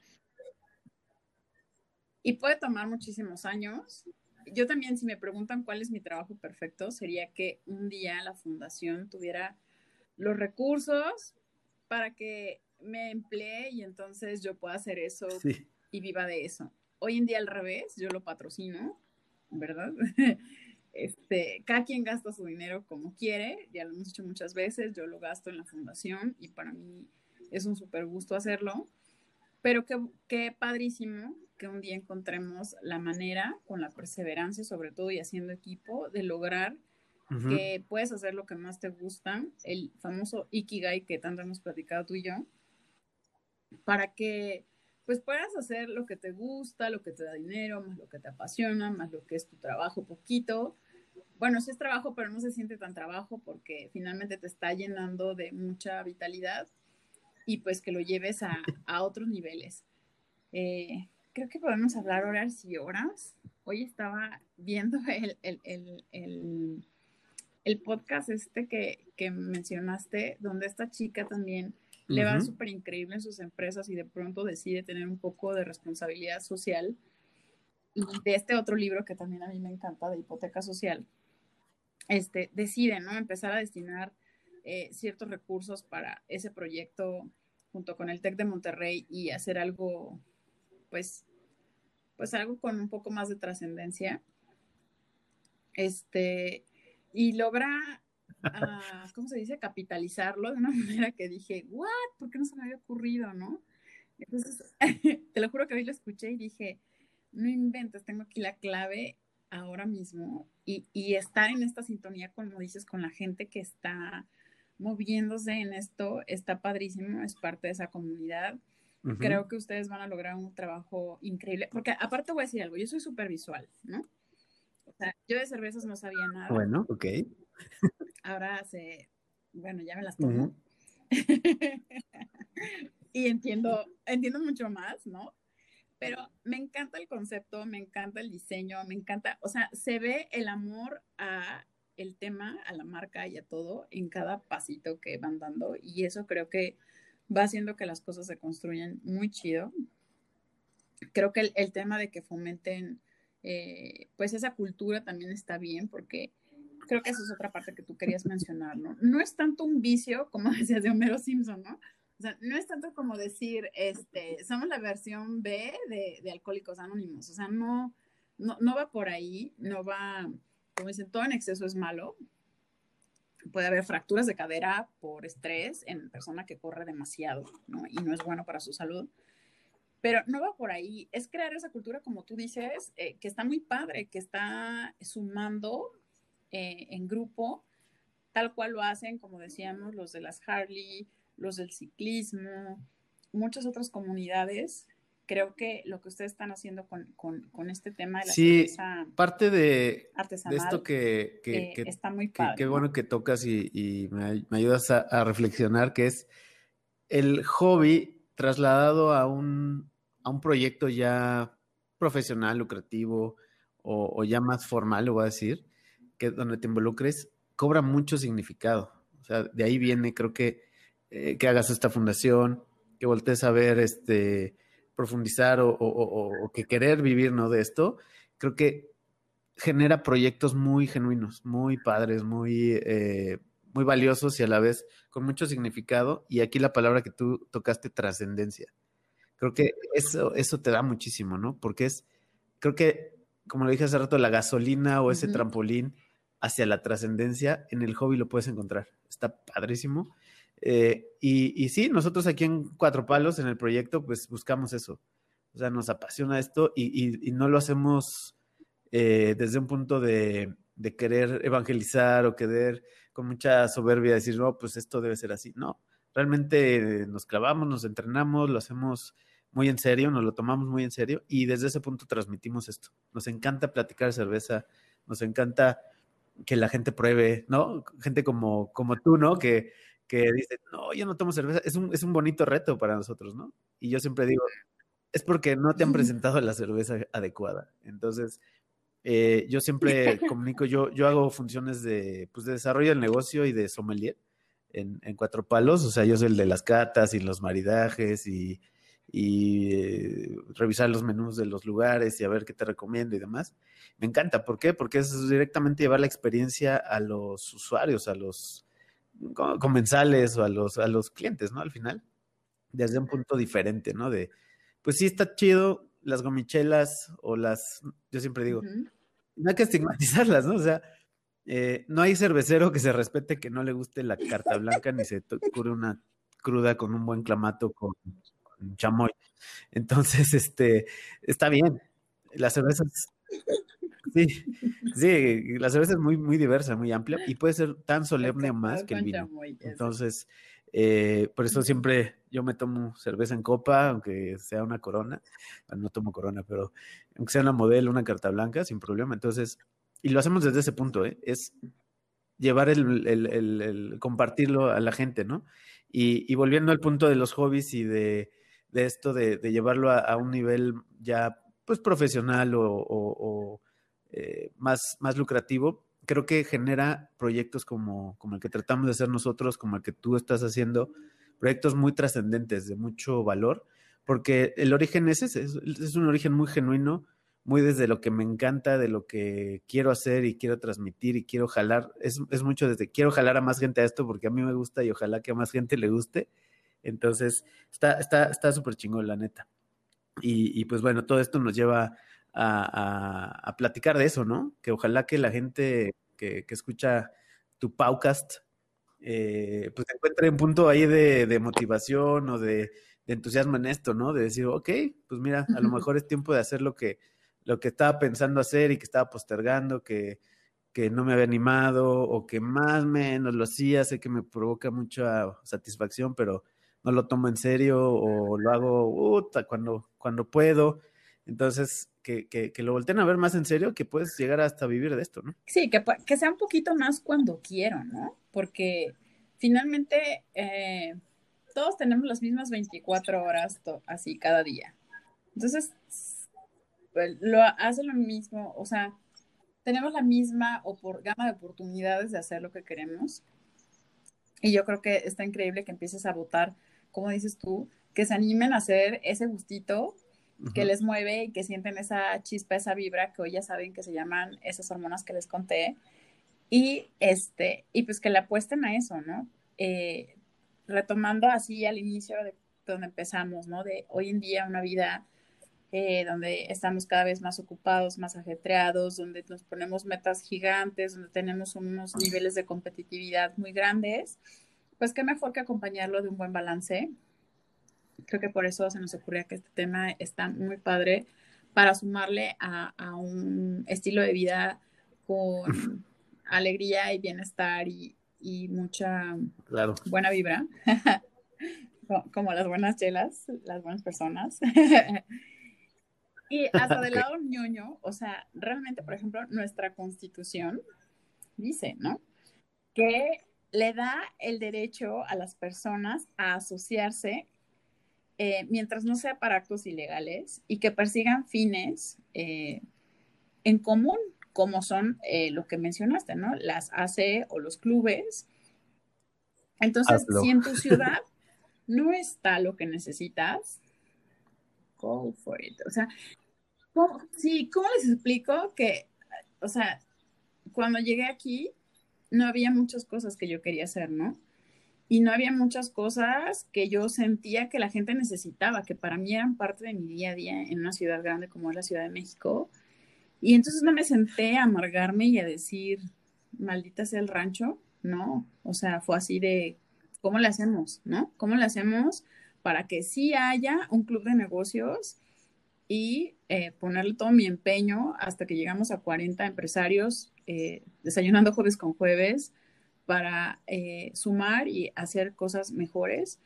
Y puede tomar muchísimos años, yo también, si me preguntan cuál es mi trabajo perfecto, sería que un día la fundación tuviera los recursos para que me emplee y entonces yo pueda hacer eso y viva de eso. Hoy en día al revés, yo lo patrocino, ¿verdad? *laughs* Este, cada quien gasta su dinero como quiere, ya lo hemos hecho muchas veces, yo lo gasto en la fundación y para mí es un súper gusto hacerlo, pero qué, qué padrísimo que un día encontremos la manera, con la perseverancia sobre todo y haciendo equipo, de lograr que puedes hacer lo que más te gusta, el famoso Ikigai que tanto hemos platicado tú y yo, para que pues puedas hacer lo que te gusta, lo que te da dinero, más lo que te apasiona, más lo que es tu trabajo poquito. Bueno, sí es trabajo, pero no se siente tan trabajo porque finalmente te está llenando de mucha vitalidad y pues que lo lleves a, a otros niveles. Eh, creo que podemos hablar horas y horas. Hoy estaba viendo *laughs* el, el, podcast este que, que, mencionaste, donde esta chica también le va súper increíble en sus empresas y de pronto decide tener un poco de responsabilidad social. Y de este otro libro que también a mí me encanta, de hipoteca social, este, decide, ¿no? Empezar a destinar eh, ciertos recursos para ese proyecto junto con el TEC de Monterrey y hacer algo pues, pues algo con un poco más de trascendencia. Este, y logra, uh, *laughs* ¿cómo se dice? Capitalizarlo de una *laughs* manera que dije, ¿what? ¿Por qué no se me había ocurrido, no? Entonces, *laughs* te lo juro que hoy lo escuché y dije, no inventes, tengo aquí la clave ahora mismo y, y estar en esta sintonía, como dices, con la gente que está moviéndose en esto, está padrísimo, es parte de esa comunidad. Creo que ustedes van a lograr un trabajo increíble, porque aparte voy a decir algo, yo soy súper visual, ¿no? O sea, yo de cervezas no sabía nada. Bueno, ok. Ahora se, bueno, ya me las tomo. *laughs* y entiendo, entiendo mucho más, ¿no? Pero me encanta el concepto, me encanta el diseño, me encanta, o sea, se ve el amor a el tema, a la marca y a todo en cada pasito que van dando y eso creo que va haciendo que las cosas se construyan muy chido. Creo que el, tema de que fomenten eh, pues esa cultura también está bien porque creo que esa es otra parte que tú querías mencionar, ¿no? No es tanto un vicio, como *laughs* decías de Homero Simpson, ¿no? O sea, no es tanto como decir, este, somos la versión B de, de Alcohólicos Anónimos, o sea, no, no, no va por ahí, no va como dicen, todo en exceso es malo. Puede haber fracturas de cadera por estrés en persona que corre demasiado. Y no es bueno para su salud. Pero no va por ahí, es crear esa cultura, como tú dices, eh, que está muy padre, que está sumando eh, en grupo, tal cual lo hacen, como decíamos, los de las Harley, los del ciclismo, muchas otras comunidades. Creo que lo que ustedes están haciendo con, con, este tema de la sí, parte de, esto que, que, eh, está muy padre. Qué bueno que tocas y, me, ayudas a, reflexionar, que es el hobby trasladado a un, a un proyecto ya profesional, lucrativo o, o, ya más formal, lo voy a decir, que donde te involucres, cobra mucho significado. O sea, de ahí viene, creo que, eh, que hagas esta fundación, que voltees a ver, este, profundizar o, que querer vivir, ¿no? De esto, creo que genera proyectos muy genuinos, muy padres, muy, eh, muy valiosos y a la vez con mucho significado. Y aquí la palabra que tú tocaste, trascendencia. Creo que eso, eso te da muchísimo, ¿no? Porque es, creo que, como lo dije hace rato, la gasolina o ese trampolín hacia la trascendencia en el hobby lo puedes encontrar. Está padrísimo. Eh, y, sí, nosotros aquí en Cuatro Palos, en el proyecto, pues buscamos eso. O sea, nos apasiona esto y, y, no lo hacemos eh, desde un punto de, de, querer evangelizar o querer con mucha soberbia decir, no, pues esto debe ser así. No, realmente nos clavamos, nos entrenamos, lo hacemos muy en serio, nos lo tomamos muy en serio y desde ese punto transmitimos esto. Nos encanta platicar cerveza, nos encanta que la gente pruebe, ¿no? Gente como, como tú, ¿no? Que, que dice, no, yo no tomo cerveza. Es un, es un bonito reto para nosotros, ¿no? Y yo siempre digo, es porque no te han presentado la cerveza adecuada. Entonces, eh, yo siempre *laughs* comunico, yo, yo hago funciones de, pues, de desarrollo del negocio y de sommelier en, en Cuatro Palos. O sea, yo soy el de las catas y los maridajes y, y eh, revisar los menús de los lugares y a ver qué te recomiendo y demás. Me encanta. ¿Por qué? Porque es directamente llevar la experiencia a los usuarios, a los comensales o a los, a los clientes, ¿no? Al final, desde un punto diferente, ¿no? De, pues sí está chido las gomichelas o las, yo siempre digo, no hay que estigmatizarlas, ¿no? O sea, eh, no hay cervecero que se respete que no le guste la carta blanca ni se cure una cruda con un buen clamato con, con chamoy. Entonces, este, está bien. Las cervezas Sí, sí, la cerveza es muy, muy diversa, muy amplia y puede ser tan solemne o más que el vino. Entonces, eh, por eso siempre yo me tomo cerveza en copa, aunque sea una corona. no tomo corona, pero aunque sea una modelo, una carta blanca, sin problema. Entonces, y lo hacemos desde ese punto, ¿eh? es llevar el, el, el, compartirlo a la gente, ¿no? Y, y, volviendo al punto de los hobbies y de, de esto de, de llevarlo a, a, un nivel ya pues profesional o, eh, más, más lucrativo, creo que genera proyectos como, como el que tratamos de hacer nosotros, como el que tú estás haciendo, proyectos muy trascendentes, de mucho valor, porque el origen es ese, es, un origen muy genuino, muy desde lo que me encanta, de lo que quiero hacer y quiero transmitir y quiero jalar, es, es mucho desde quiero jalar a más gente a esto porque a mí me gusta y ojalá que a más gente le guste. Entonces, está súper está, está chingón, la neta. Y, pues bueno, todo esto nos lleva a, platicar de eso, ¿no? Que ojalá que la gente que, escucha tu podcast, eh, pues encuentre un punto ahí de, motivación o de, entusiasmo en esto, ¿no? De decir, ok, pues mira, a lo mejor es tiempo de hacer lo que, lo que estaba pensando hacer y que estaba postergando, que, que no me había animado o que más o menos lo hacía, sé que me provoca mucha satisfacción, pero no lo tomo en serio o lo hago cuando, cuando puedo. Entonces, que, que, lo volteen a ver más en serio, que puedes llegar hasta vivir de esto, ¿no? Sí, que, que sea un poquito más cuando quiero, ¿no? Porque finalmente eh, todos tenemos las mismas 24 horas así cada día. Entonces, pues, lo hace lo mismo, o sea, tenemos la misma gama de oportunidades de hacer lo que queremos. Y yo creo que está increíble que empieces a votar como dices tú, que se animen a hacer ese gustito que les mueve y que sienten esa chispa, esa vibra que hoy ya saben que se llaman esas hormonas que les conté. Y este, y pues que le apuesten a eso, ¿no? Eh, retomando así al inicio de donde empezamos, ¿no? De hoy en día una vida eh, donde estamos cada vez más ocupados, más ajetreados, donde nos ponemos metas gigantes, donde tenemos unos niveles de competitividad muy grandes, pues qué mejor que acompañarlo de un buen balance. Creo que por eso se nos ocurría que este tema está muy padre para sumarle a, a un estilo de vida con *laughs* alegría y bienestar y, y mucha claro. buena vibra, *laughs* como las buenas chelas, las buenas personas. *laughs* Y hasta del lado ñoño, o sea, realmente, por ejemplo, nuestra constitución dice, ¿no? Que le da el derecho a las personas a asociarse eh, mientras no sea para actos ilegales y que persigan fines eh, en común, como son eh, lo que mencionaste, ¿no? Las AC o los clubes. Entonces, si en tu ciudad *laughs* no está lo que necesitas, go for it. O sea, sí, ¿cómo les explico que, o sea, cuando llegué aquí, no había muchas cosas que yo quería hacer, ¿no? Y no había muchas cosas que yo sentía que la gente necesitaba, que para mí eran parte de mi día a día en una ciudad grande como es la Ciudad de México. Y entonces no me senté a amargarme y a decir, maldita sea el rancho, no, o sea, fue así de, ¿cómo le hacemos, no? ¿Cómo le hacemos para que sí haya un club de negocios y eh, ponerle todo mi empeño hasta que llegamos a 40 empresarios eh, desayunando jueves con jueves para eh, sumar y hacer cosas mejores.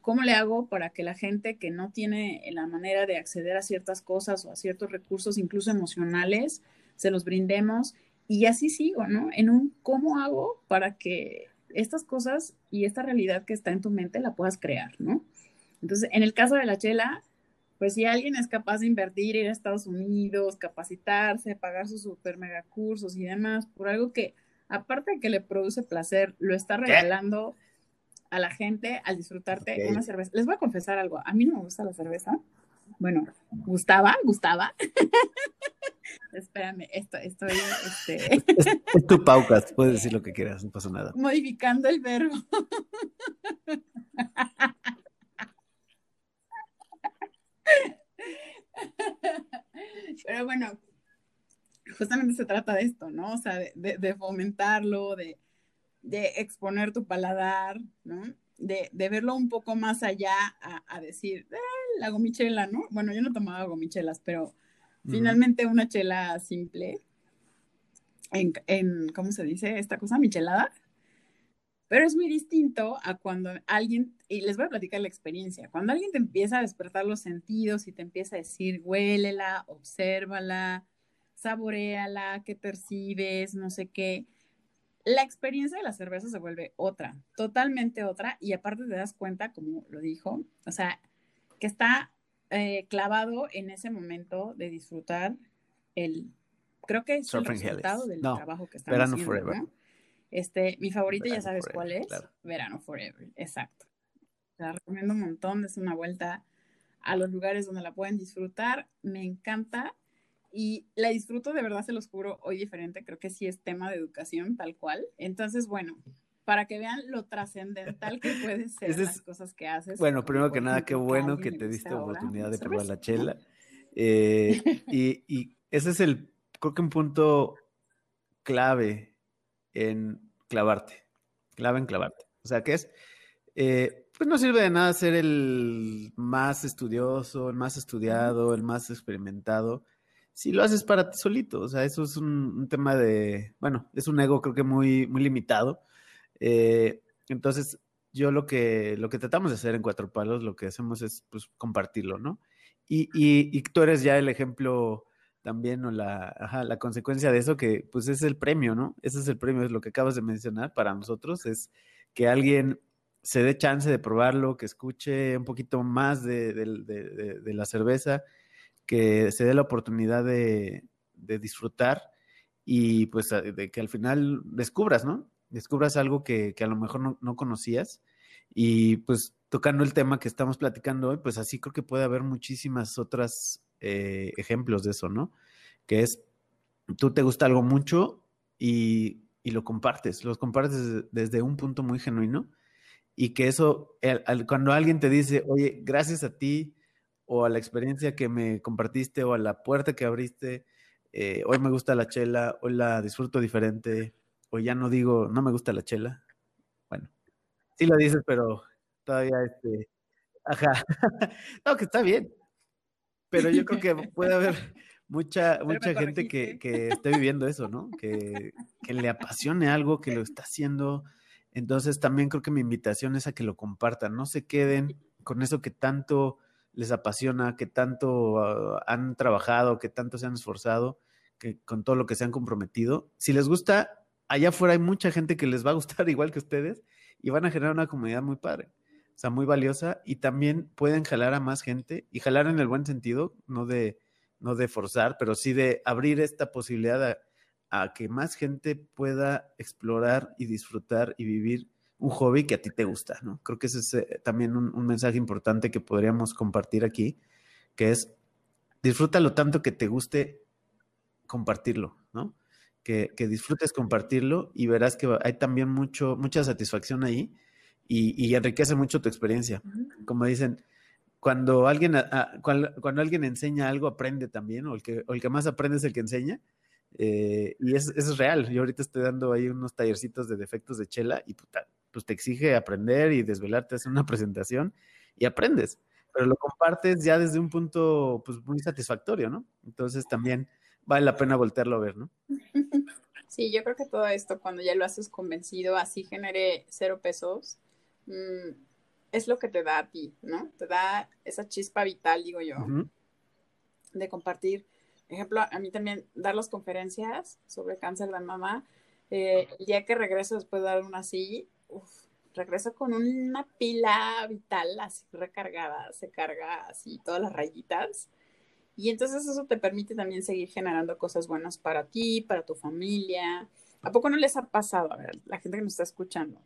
¿Cómo le hago para que la gente que no tiene la manera de acceder a ciertas cosas o a ciertos recursos, incluso emocionales, se los brindemos? Y así sigo, ¿no? En un cómo hago para que estas cosas y esta realidad que está en tu mente la puedas crear, ¿no? Entonces, en el caso de la chela, pues si alguien es capaz de invertir, ir a Estados Unidos, capacitarse, pagar sus super mega cursos y demás, por algo que, aparte de que le produce placer, lo está regalando a la gente al disfrutarte una cerveza. Les voy a confesar algo, a mí no me gusta la cerveza. Bueno, gustaba, gustaba. *laughs* Espérame, esto, estoy, este... Es, tu paucas, puedes decir lo que quieras, no pasa nada. Modificando el verbo. *laughs* Pero bueno, justamente se trata de esto, ¿no? O sea, de, fomentarlo, de, exponer tu paladar, ¿no? De, verlo un poco más allá a, decir, eh, la gomichela, ¿no? Bueno, yo no tomaba gomichelas, pero finalmente una chela simple, en, en, ¿cómo se dice esta cosa? Michelada. Pero es muy distinto a cuando alguien, y les voy a platicar la experiencia, cuando alguien te empieza a despertar los sentidos y te empieza a decir, huélela, obsérvala, saboreala, qué percibes, no sé qué, la experiencia de la cerveza se vuelve otra, totalmente otra, y aparte te das cuenta, como lo dijo, o sea, que está eh, clavado en ese momento de disfrutar el, creo que es el resultado del trabajo que estamos haciendo. Forever. Este, mi favorita ya sabes cuál es. Verano Forever, exacto. La recomiendo un montón, es una vuelta a los lugares donde la pueden disfrutar. Me encanta y la disfruto de verdad, se los juro, hoy diferente. Creo que sí es tema de educación, tal cual. Entonces, bueno, para que vean lo trascendental que *laughs* puede ser las cosas que haces. Bueno, primero que nada, qué bueno que te diste oportunidad de probar la chela. Eh, y, y ese es el, creo que un punto clave en clavarte, clava en clavarte. O sea, que es, eh, pues no sirve de nada ser el más estudioso, el más estudiado, el más experimentado, si lo haces para ti solito. O sea, eso es un, tema de, bueno, es un ego creo que muy, muy limitado. Eh, entonces, yo lo que, lo que tratamos de hacer en Cuatro Palos, lo que hacemos es pues, compartirlo, ¿no? Y, y, y tú eres ya el ejemplo también o la, la consecuencia de eso que pues es el premio, ¿no? Ese es el premio, es lo que acabas de mencionar para nosotros, es que alguien se dé chance de probarlo, que escuche un poquito más de, la cerveza, que se dé la oportunidad de, disfrutar y pues de que al final descubras, ¿no? Descubras algo que, a lo mejor no, no, conocías y pues tocando el tema que estamos platicando hoy, pues así creo que puede haber muchísimas otras eh, ejemplos de eso, ¿no? Que es, tú te gusta algo mucho y, lo compartes, lo compartes desde un punto muy genuino y que eso, cuando alguien te dice, oye, gracias a ti o a la experiencia que me compartiste o a la puerta que abriste. Eh, hoy me gusta la chela, hoy la disfruto diferente, hoy ya no digo, no me gusta la chela. Bueno, sí lo dices, pero todavía este, ajá, *laughs* no, que está bien, pero yo creo que *laughs* puede haber mucha, mucha gente que, que, esté viviendo eso, ¿no? Que, que le apasione algo, que lo está haciendo. Entonces también creo que mi invitación es a que lo compartan, no se queden con eso que tanto les apasiona, que tanto ah, han trabajado, que tanto se han esforzado, que con todo lo que se han comprometido. Si les gusta, allá afuera hay mucha gente que les va a gustar *laughs* igual que ustedes y van a generar una comunidad muy padre, sea, muy valiosa y también pueden jalar a más gente y jalar en el buen sentido, no de, no de forzar, pero sí de abrir esta posibilidad a, que más gente pueda explorar y disfrutar y vivir un hobby que a ti te gusta, ¿no? Creo que ese es eh, también un, mensaje importante que podríamos compartir aquí, que es disfrútalo tanto que te guste compartirlo, ¿no? Que, disfrutes compartirlo y verás que hay también mucho, mucha satisfacción ahí y, enriquece mucho tu experiencia. Como dicen, cuando alguien, cuando, alguien enseña algo, aprende también, o el que, o el que más aprende es el que enseña. Eh, y es, es, real. Yo ahorita estoy dando ahí unos tallercitos de defectos de chela y puta, pues te exige aprender y desvelarte, hacer una *laughs* presentación y aprendes, pero lo compartes ya desde un punto pues muy satisfactorio, ¿no? Entonces también vale la pena voltearlo a ver, ¿no? *laughs* Sí, yo creo que todo esto, cuando ya lo haces convencido, así genere cero pesos, mm, es lo que te da a ti, ¿no? Te da esa chispa vital, digo yo, de compartir. ejemplo, a mí también dar las conferencias sobre cáncer de mama, eh, el día que regreso después de dar una así, uf, regreso con una pila vital así recargada, se carga así todas las rayitas. Y entonces eso te permite también seguir generando cosas buenas para ti, para tu familia. ¿A poco no les ha pasado, a ver, la gente que nos está escuchando,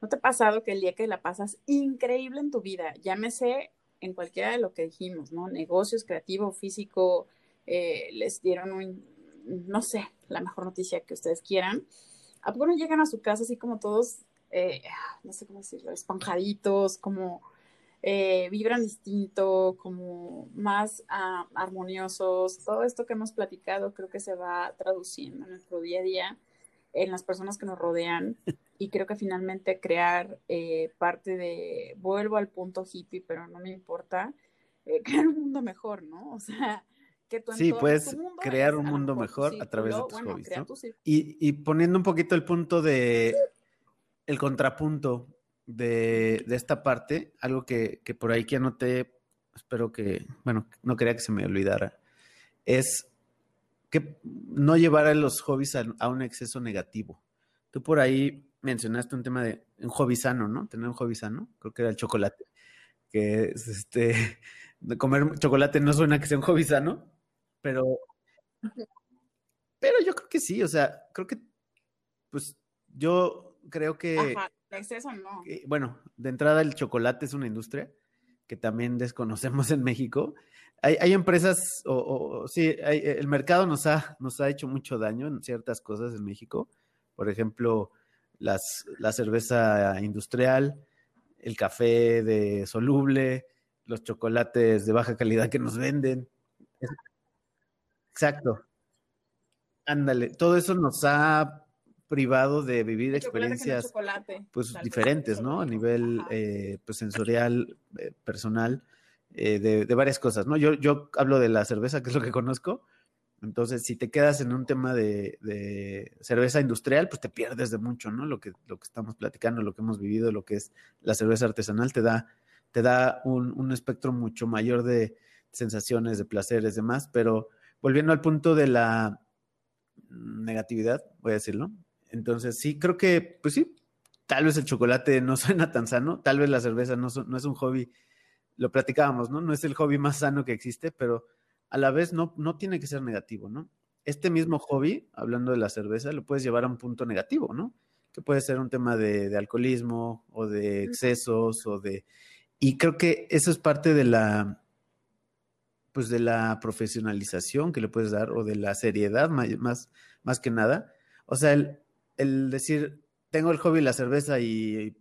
¿no te ha pasado que el día que la pasas increíble en tu vida, llámese en cualquiera de lo que dijimos, ¿no? Negocios, creativo, físico, eh, les dieron un, no sé, la mejor noticia que ustedes quieran. ¿A poco no llegan a su casa así como todos eh, no sé cómo decirlo, esponjaditos, como eh, vibran distinto, como más ah, armoniosos. Todo esto que hemos platicado creo que se va traduciendo en nuestro día a día, en las personas que nos rodean. *laughs* Y creo que finalmente crear eh, parte de, vuelvo al punto hippie, pero no me importa, *laughs* crear un mundo mejor, ¿no? O sea, que tu sí, puedes crear un mundo mejor a través de tus hobbies. Y, y, poniendo un poquito el punto de el contrapunto de, esta parte, algo que, por ahí que anoté, espero que, bueno, no quería que se me olvidara, es que no llevar a los hobbies a, un exceso negativo. Tú por ahí mencionaste un tema de un hobby sano, ¿no? Tener un hobby sano, creo que era el chocolate, que es este, *laughs* comer chocolate no suena que sea un hobby sano, pero, pero yo creo que sí, o sea, creo que, pues yo creo que... exceso no. bueno, de entrada el chocolate es una industria que también desconocemos en México. Hay, empresas, o, sí, el mercado nos ha, nos ha hecho mucho daño en ciertas cosas en México. Por ejemplo, las, la cerveza industrial, el café de soluble, los chocolates de baja calidad que nos venden. Exacto. Ándale, todo eso nos ha privado de vivir experiencias pues diferentes, ¿no? A nivel eh, pues sensorial, eh, personal, eh, de, varias cosas, ¿no? Yo, yo hablo de la cerveza, que es lo que conozco. Entonces, si te quedas en un tema de, cerveza industrial, pues te pierdes de mucho, ¿no? Lo que, lo que estamos platicando, lo que hemos vivido, lo que es la cerveza artesanal, te da, te da un, espectro mucho mayor de sensaciones, de placeres, demás. Pero volviendo al punto de la negatividad, voy a decirlo, entonces, sí, creo que, pues sí, tal vez el chocolate no *laughs* suena tan sano, tal vez la cerveza no, no es un hobby, lo platicábamos, ¿no? No es el hobby más sano que existe, pero a la vez no, no tiene que ser negativo, ¿no? Este mismo hobby, hablando de la cerveza, lo puedes llevar a un punto negativo, ¿no? Que puede ser un tema de, de alcoholismo o de excesos o de... Y creo que eso es parte de la, pues de la profesionalización que le puedes dar o de la seriedad más, más que nada. O sea, el, el decir, tengo el hobby la cerveza y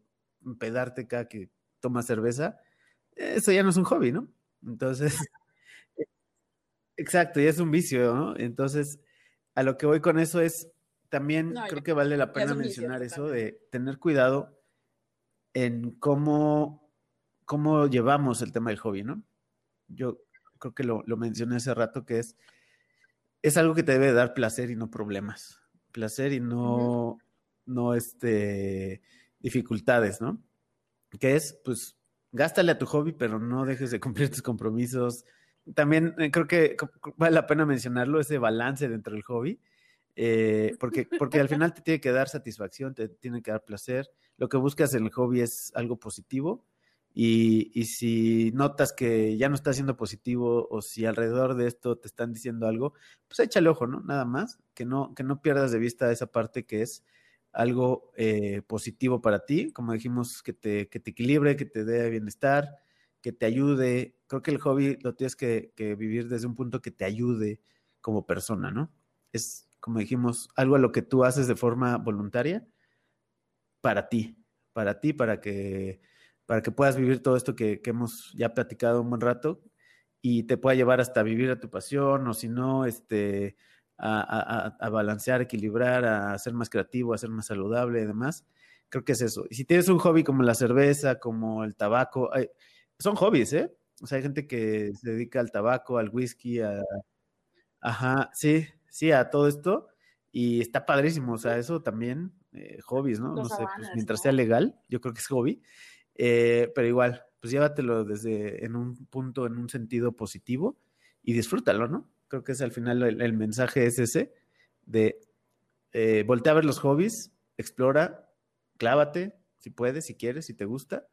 pedarte cada que tomas cerveza, eso ya no es un hobby, ¿no? Entonces, *laughs* exacto, y es un vicio, ¿no? Entonces, a lo que voy con eso es, también creo que vale la pena mencionar eso de tener cuidado en cómo, cómo llevamos el tema del hobby, ¿no? Yo creo que lo, mencioné hace rato, que es, es algo que te debe dar placer y no problemas. Placer y no, no este, dificultades, ¿no? Que es, pues, gástale a tu hobby, pero no dejes de cumplir tus compromisos. También eh, creo que vale la pena mencionarlo, ese balance dentro del hobby, eh, porque, porque al final te tiene que dar satisfacción, te tiene que dar placer. Lo que buscas en el hobby es algo positivo y, y, si notas que ya no está siendo positivo o si alrededor de esto te están diciendo algo, pues échale ojo, ¿no? Nada más, que no, que no pierdas de vista esa parte que es algo eh, positivo para ti, como dijimos, que te, que te equilibre, que te dé bienestar, que te ayude. Creo que el hobby lo tienes que, que vivir desde un punto que te ayude como persona, ¿no? Es, como dijimos, algo a lo que tú haces de forma voluntaria para ti, para ti, para que, para que puedas vivir todo esto que, hemos ya platicado un buen rato y te pueda llevar hasta vivir a tu pasión o si no, este, a, balancear, equilibrar, a ser más creativo, a ser más saludable y demás. Creo que es eso. Y si tienes un hobby como la cerveza, como el tabaco, son hobbies, ¿eh? O sea, hay gente que se dedica al tabaco, al whisky, a... Ajá, sí, sí, a todo esto. Y está padrísimo, o sea, eso también, eh, hobbies, ¿no? no sé, pues mientras sea legal, yo creo que es hobby. Eh, pero igual, pues llévatelo desde en un punto, en un sentido positivo y disfrútalo, ¿no? Creo que es al final el, mensaje es ese, de eh, voltea a ver los hobbies, explora, clávate, si puedes, si quieres, si te gusta,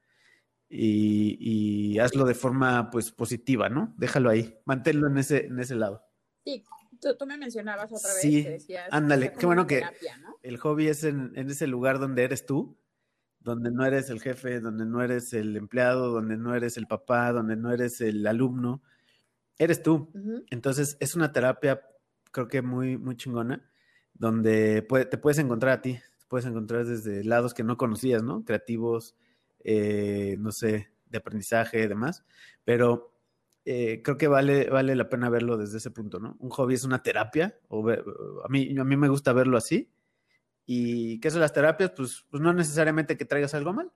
y, hazlo de forma pues positiva, ¿no? Déjalo ahí, manténlo en ese, en ese lado. Sí, tú, me mencionabas otra vez sí, ándale, qué bueno que el hobby es en, en, ese lugar donde eres tú, donde no eres el jefe, donde no eres el empleado, donde no eres el papá, donde no eres el alumno, eres tú. Entonces es una terapia, creo que muy, muy chingona, donde te puedes encontrar a ti, te puedes encontrar desde lados que no conocías, ¿no? Creativos, eh, no sé, de aprendizaje y demás, pero eh, creo que vale, vale la pena verlo desde ese punto, ¿no? Un hobby es una terapia, a, mí, a mí me gusta verlo así, y ¿qué son las terapias? Pues, pues no necesariamente que traigas algo mal,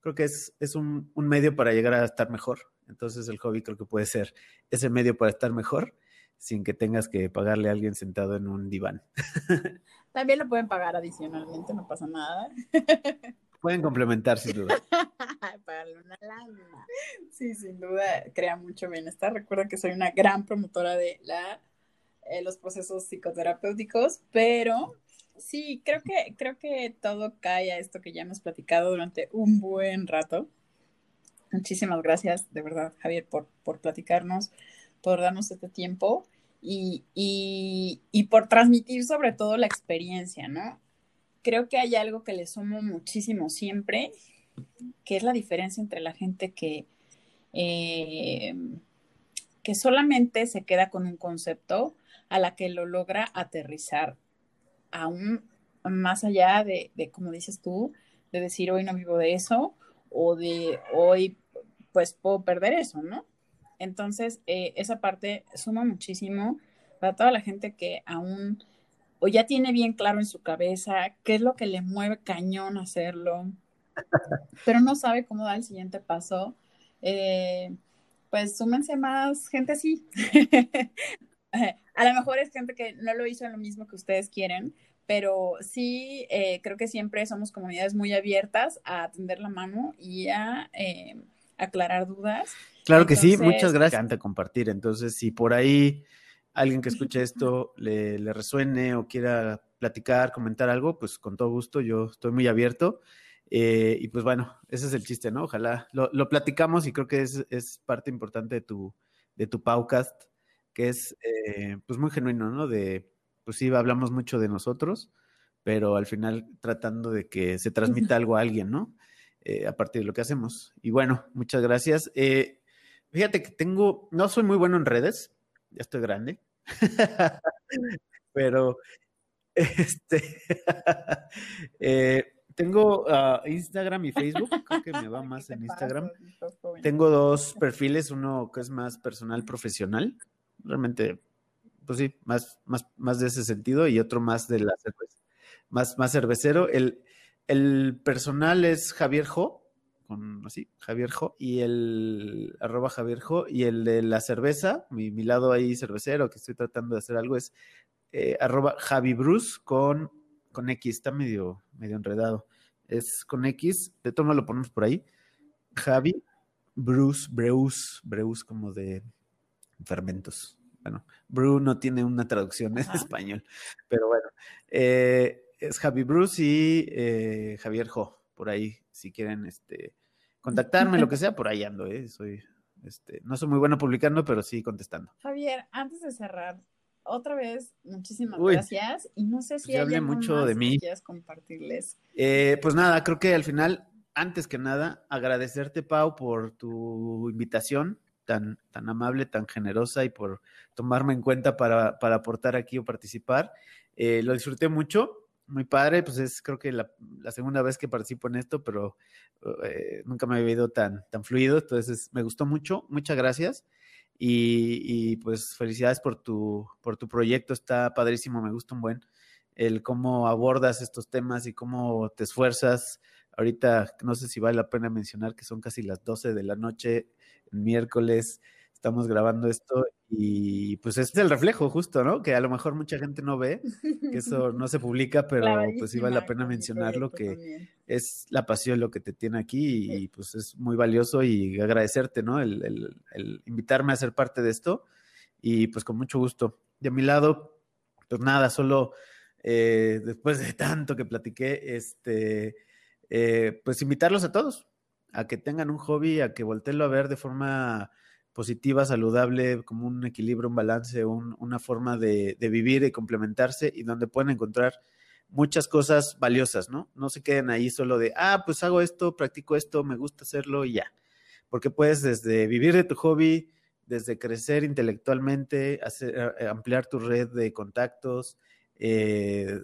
creo que es, es un, un medio para llegar a estar mejor, entonces el hobby creo que puede ser ese medio para estar mejor sin que tengas que pagarle a alguien sentado en un diván. *laughs* También lo pueden pagar adicionalmente, no pasa nada. *laughs* Pueden complementar, sin duda. *laughs* Pagarle una lana. Sí, sin duda, crea mucho bienestar. Recuerda que soy una gran promotora de la, eh, los procesos psicoterapéuticos, pero sí, creo que, creo que todo cae a esto que ya hemos platicado durante un buen rato. Muchísimas gracias, de verdad, Javier, por, por platicarnos, por darnos este tiempo y, y, por transmitir sobre todo la experiencia, ¿no? Creo que hay algo que le sumo muchísimo siempre, que es la diferencia entre la gente que, eh, que solamente se queda con un concepto a la que lo logra aterrizar aún más allá de, de, como dices tú, de decir hoy no vivo de eso o de hoy pues puedo perder eso, ¿no? Entonces, eh, esa parte suma muchísimo para toda la gente que aún o ya tiene bien claro en su cabeza qué es lo que le mueve cañón hacerlo, *laughs* pero no sabe cómo dar el siguiente paso. Eh, pues súmense más gente así. *laughs* a lo mejor es gente que no lo hizo lo mismo que ustedes quieren, pero sí eh, creo que siempre somos comunidades muy abiertas a atender la mano y a eh, aclarar dudas. Claro que sí, muchas gracias. Encanta compartir. Entonces, si por ahí alguien que *laughs* escuche esto le, resuene o quiera platicar, comentar algo, pues con todo gusto, yo estoy muy abierto. Eh, y pues bueno, ese es el chiste, ¿no? Ojalá lo, lo platicamos y creo que es, es, parte importante de tu, de tu podcast, que es pues muy genuino, ¿no? De, pues sí, hablamos mucho de nosotros, pero al final tratando de que se transmita algo a alguien, ¿no? Eh, a partir de lo que hacemos. Y bueno, muchas gracias. Eh, fíjate que tengo, no soy muy bueno en redes, ya estoy grande, *laughs* pero este, *laughs* eh, tengo uh, Instagram y Facebook, creo que me va *laughs* más en Instagram. Tengo dos perfiles, uno que es más personal, profesional, realmente, pues sí, más, más, más de ese sentido, y otro más de la cerveza, más, más cervecero. El, el personal es Javier Jo, con así, Javier Jo, y el arroba Javier Jo, y el de la cerveza, mi, mi lado ahí cervecero, que estoy tratando de hacer algo, es eh, arroba Javi Bruce con, con X, está medio, medio enredado. Es con X, de todo lo ponemos por ahí. Javi Bruce, Breus, Breus como de fermentos. Bueno, Brew no tiene una traducción en español, pero bueno, eh, es Javi Bruce y eh, Javier Jo, por ahí, si quieren este, contactarme, lo que sea, por ahí ando, ¿eh? Soy, este, no soy muy bueno publicando, pero sí contestando. Javier, antes de cerrar, otra vez, muchísimas gracias. Y no sé si pues hay mucho de mí. que quieras compartirles. Eh, pues nada, creo que al final, antes que nada, agradecerte, Pau, por tu invitación tan, tan amable, tan generosa y por tomarme en cuenta para, para aportar aquí o participar. Eh, lo disfruté mucho muy padre, pues es creo que la, la segunda vez que participo en esto, pero eh, nunca me había ido tan, tan fluido, entonces me gustó mucho, muchas gracias y, y, pues felicidades por tu, por tu proyecto, está padrísimo, me gusta un buen el cómo abordas estos temas y cómo te esfuerzas. Ahorita no sé si vale la pena mencionar que son casi las 12 de la noche, miércoles, estamos grabando esto y pues es el reflejo justo, ¿no? Que a lo mejor mucha gente no ve, que eso no se publica, *laughs* pero pues sí vale la pena mencionarlo, que es la pasión lo que te tiene aquí y pues es muy valioso y agradecerte, ¿no? El, el, invitarme a ser parte de esto y pues con mucho gusto. De mi lado, pues nada, solo eh, después de tanto que platiqué, este, eh, pues invitarlos a todos a que tengan un hobby, a que volteenlo a ver de forma positiva, saludable, como un equilibrio, un balance, una forma de, vivir y complementarse y donde pueden encontrar muchas cosas valiosas, ¿no? No se queden ahí solo de, ah, pues hago esto, practico esto, me gusta hacerlo y ya. Porque puedes desde vivir de tu hobby, desde crecer intelectualmente, hacer, eh, ampliar tu red de contactos, eh,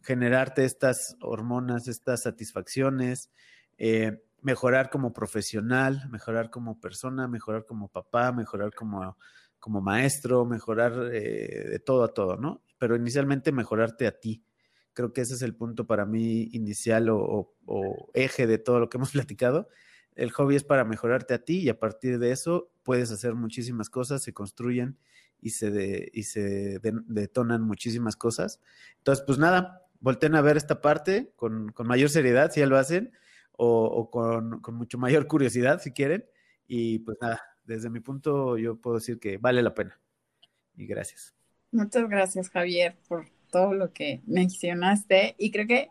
generarte estas hormonas, estas satisfacciones, eh, mejorar como profesional, mejorar como persona, mejorar como papá, mejorar como, como maestro, mejorar eh, de todo a todo, ¿no? Pero inicialmente mejorarte a ti. Creo que ese es el punto para mí inicial o, eje de todo lo que *laughs* hemos platicado. El hobby es para mejorarte a ti y a partir de eso puedes hacer muchísimas cosas, se construyen y se, y se detonan muchísimas cosas. Entonces, pues nada, volten a ver esta parte con, con mayor seriedad si ya lo hacen o, con, mucho mayor curiosidad, si quieren. Y pues nada, desde mi punto yo puedo decir que vale la pena. Y gracias. Muchas gracias, Javier, por todo lo que mencionaste. Y creo que,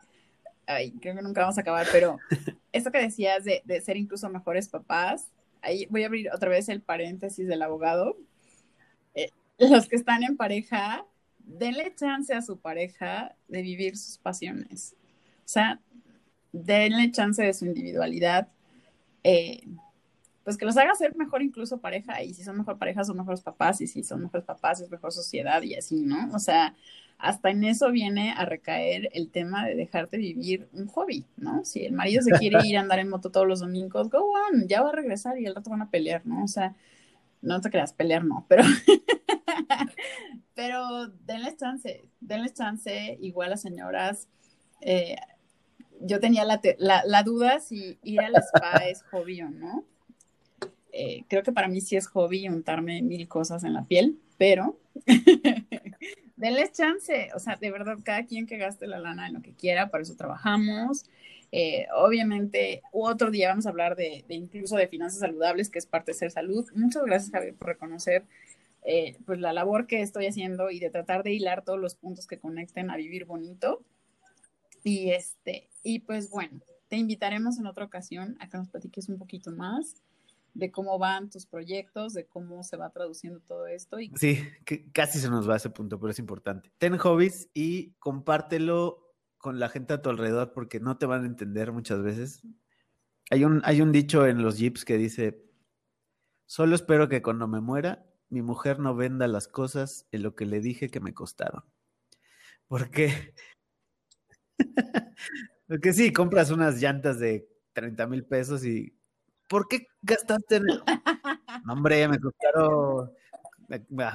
ay, creo que nunca vamos a acabar, pero *laughs* esto que decías de, de ser incluso mejores papás, ahí voy a abrir otra vez el paréntesis del abogado. Eh, los que están en pareja, denle chance a su pareja de vivir sus pasiones. O sea, denle chance de su individualidad, eh, pues que los haga ser mejor incluso pareja, y si son mejor pareja son mejores papás, y si son mejores papás es mejor sociedad y así, ¿no? O sea, hasta en eso viene a recaer el tema de dejarte vivir un hobby, ¿no? Si el marido se quiere ir a andar en moto todos los domingos, go on, ya va a regresar y al rato van a pelear, ¿no? O sea, no te creas, pelear no, pero, *laughs* pero denles chance, denles chance, igual a señoras, eh, yo tenía la, la, duda si ir al spa *laughs* es hobby o no. Eh, creo que para mí sí es hobby untarme mil cosas en la piel, pero *laughs* denles chance. O sea, de verdad, cada quien que gaste la lana en lo que quiera, para eso trabajamos. Eh, obviamente, otro día vamos a hablar de, incluso de finanzas saludables, que es parte de ser salud. Muchas gracias, Javier, por reconocer eh, pues la labor que estoy haciendo y de tratar de hilar todos los puntos que conecten a vivir bonito. Y este, y pues bueno, te invitaremos en otra ocasión a que nos platiques un poquito más de cómo van tus proyectos, de cómo se va traduciendo todo esto. Y... Sí, que casi se nos va a ese punto, pero es importante. Ten hobbies y compártelo con la gente a tu alrededor porque no te van a entender muchas veces. Hay un, hay un dicho en los jeeps que dice, solo espero que cuando me muera, mi mujer no venda las cosas en lo que le dije que me costaron. Porque *laughs* Porque sí, compras unas llantas de 30 mil pesos y ¿por qué gastaste en el... *laughs* No, hombre, me costaron,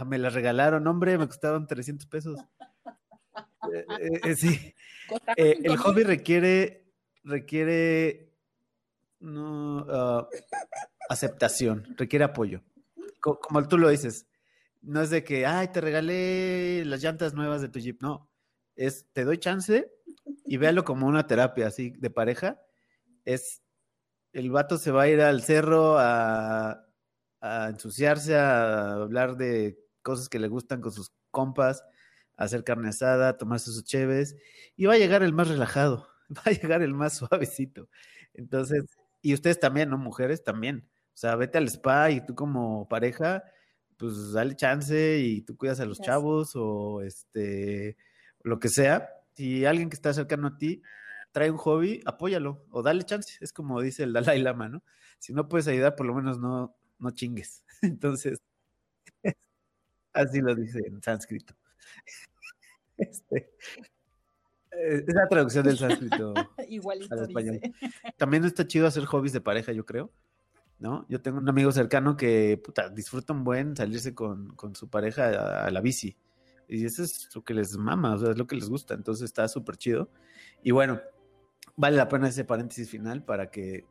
me, las regalaron, hombre, me costaron 300 pesos. Eh, eh, eh, sí, el hobby requiere, requiere no, ah, aceptación, requiere apoyo. Como, tú lo dices, no es de que, ay, te regalé las llantas nuevas de tu Jeep, no, es, te doy chance y véalo como una terapia así de pareja, es, el vato se va a ir al cerro a, a ensuciarse, a hablar de cosas que le gustan con sus compas, a hacer carne asada, tomarse sus cheves, y va a llegar el más relajado, *laughs* va a llegar el más suavecito. Entonces, y ustedes también, ¿no? Mujeres también. O sea, vete al spa y tú como pareja, pues dale chance y tú cuidas a los chavos o este, lo que sea. Si alguien que está cercano a ti trae un hobby, apóyalo o dale chance. Es como dice el Dalai Lama, ¿no? Si no puedes ayudar, por lo menos no, no chingues. *laughs* Entonces, *laughs* así lo dice en sánscrito. *laughs* Este, eh, es la traducción del sánscrito Igualito al español. También está chido hacer hobbies de pareja, yo creo. ¿No? Yo tengo un amigo cercano que puta, disfruta un buen salirse con, su pareja a, la bici. Y eso es lo que les mama, o sea, es lo que les gusta. Entonces está súper chido. Y bueno, vale la pena ese paréntesis final para que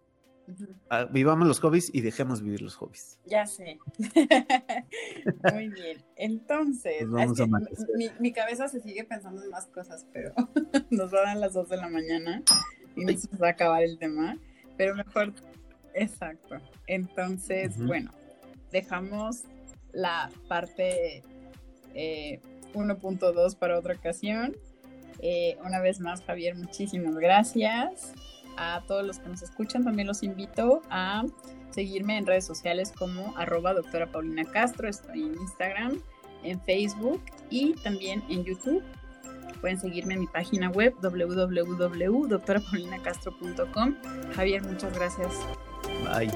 Ah, vivamos los hobbies y dejemos vivir los hobbies. Ya sé. *laughs* Muy bien. Entonces, mi, cabeza se sigue pensando en más cosas, pero *laughs* nos van a dar las 2 de la mañana y nos va a acabar el tema. Pero mejor, exacto. Entonces, bueno, dejamos la parte 1.2 eh, para otra ocasión. Eh, una vez más, Javier, muchísimas gracias a todos los que nos escuchan, también los invito a seguirme en redes sociales como arroba doctora Paulina Castro, estoy en Instagram, en Facebook y también en YouTube. Pueden seguirme en mi página web www.doctorapaulinacastro.com. Javier, muchas gracias. Bye.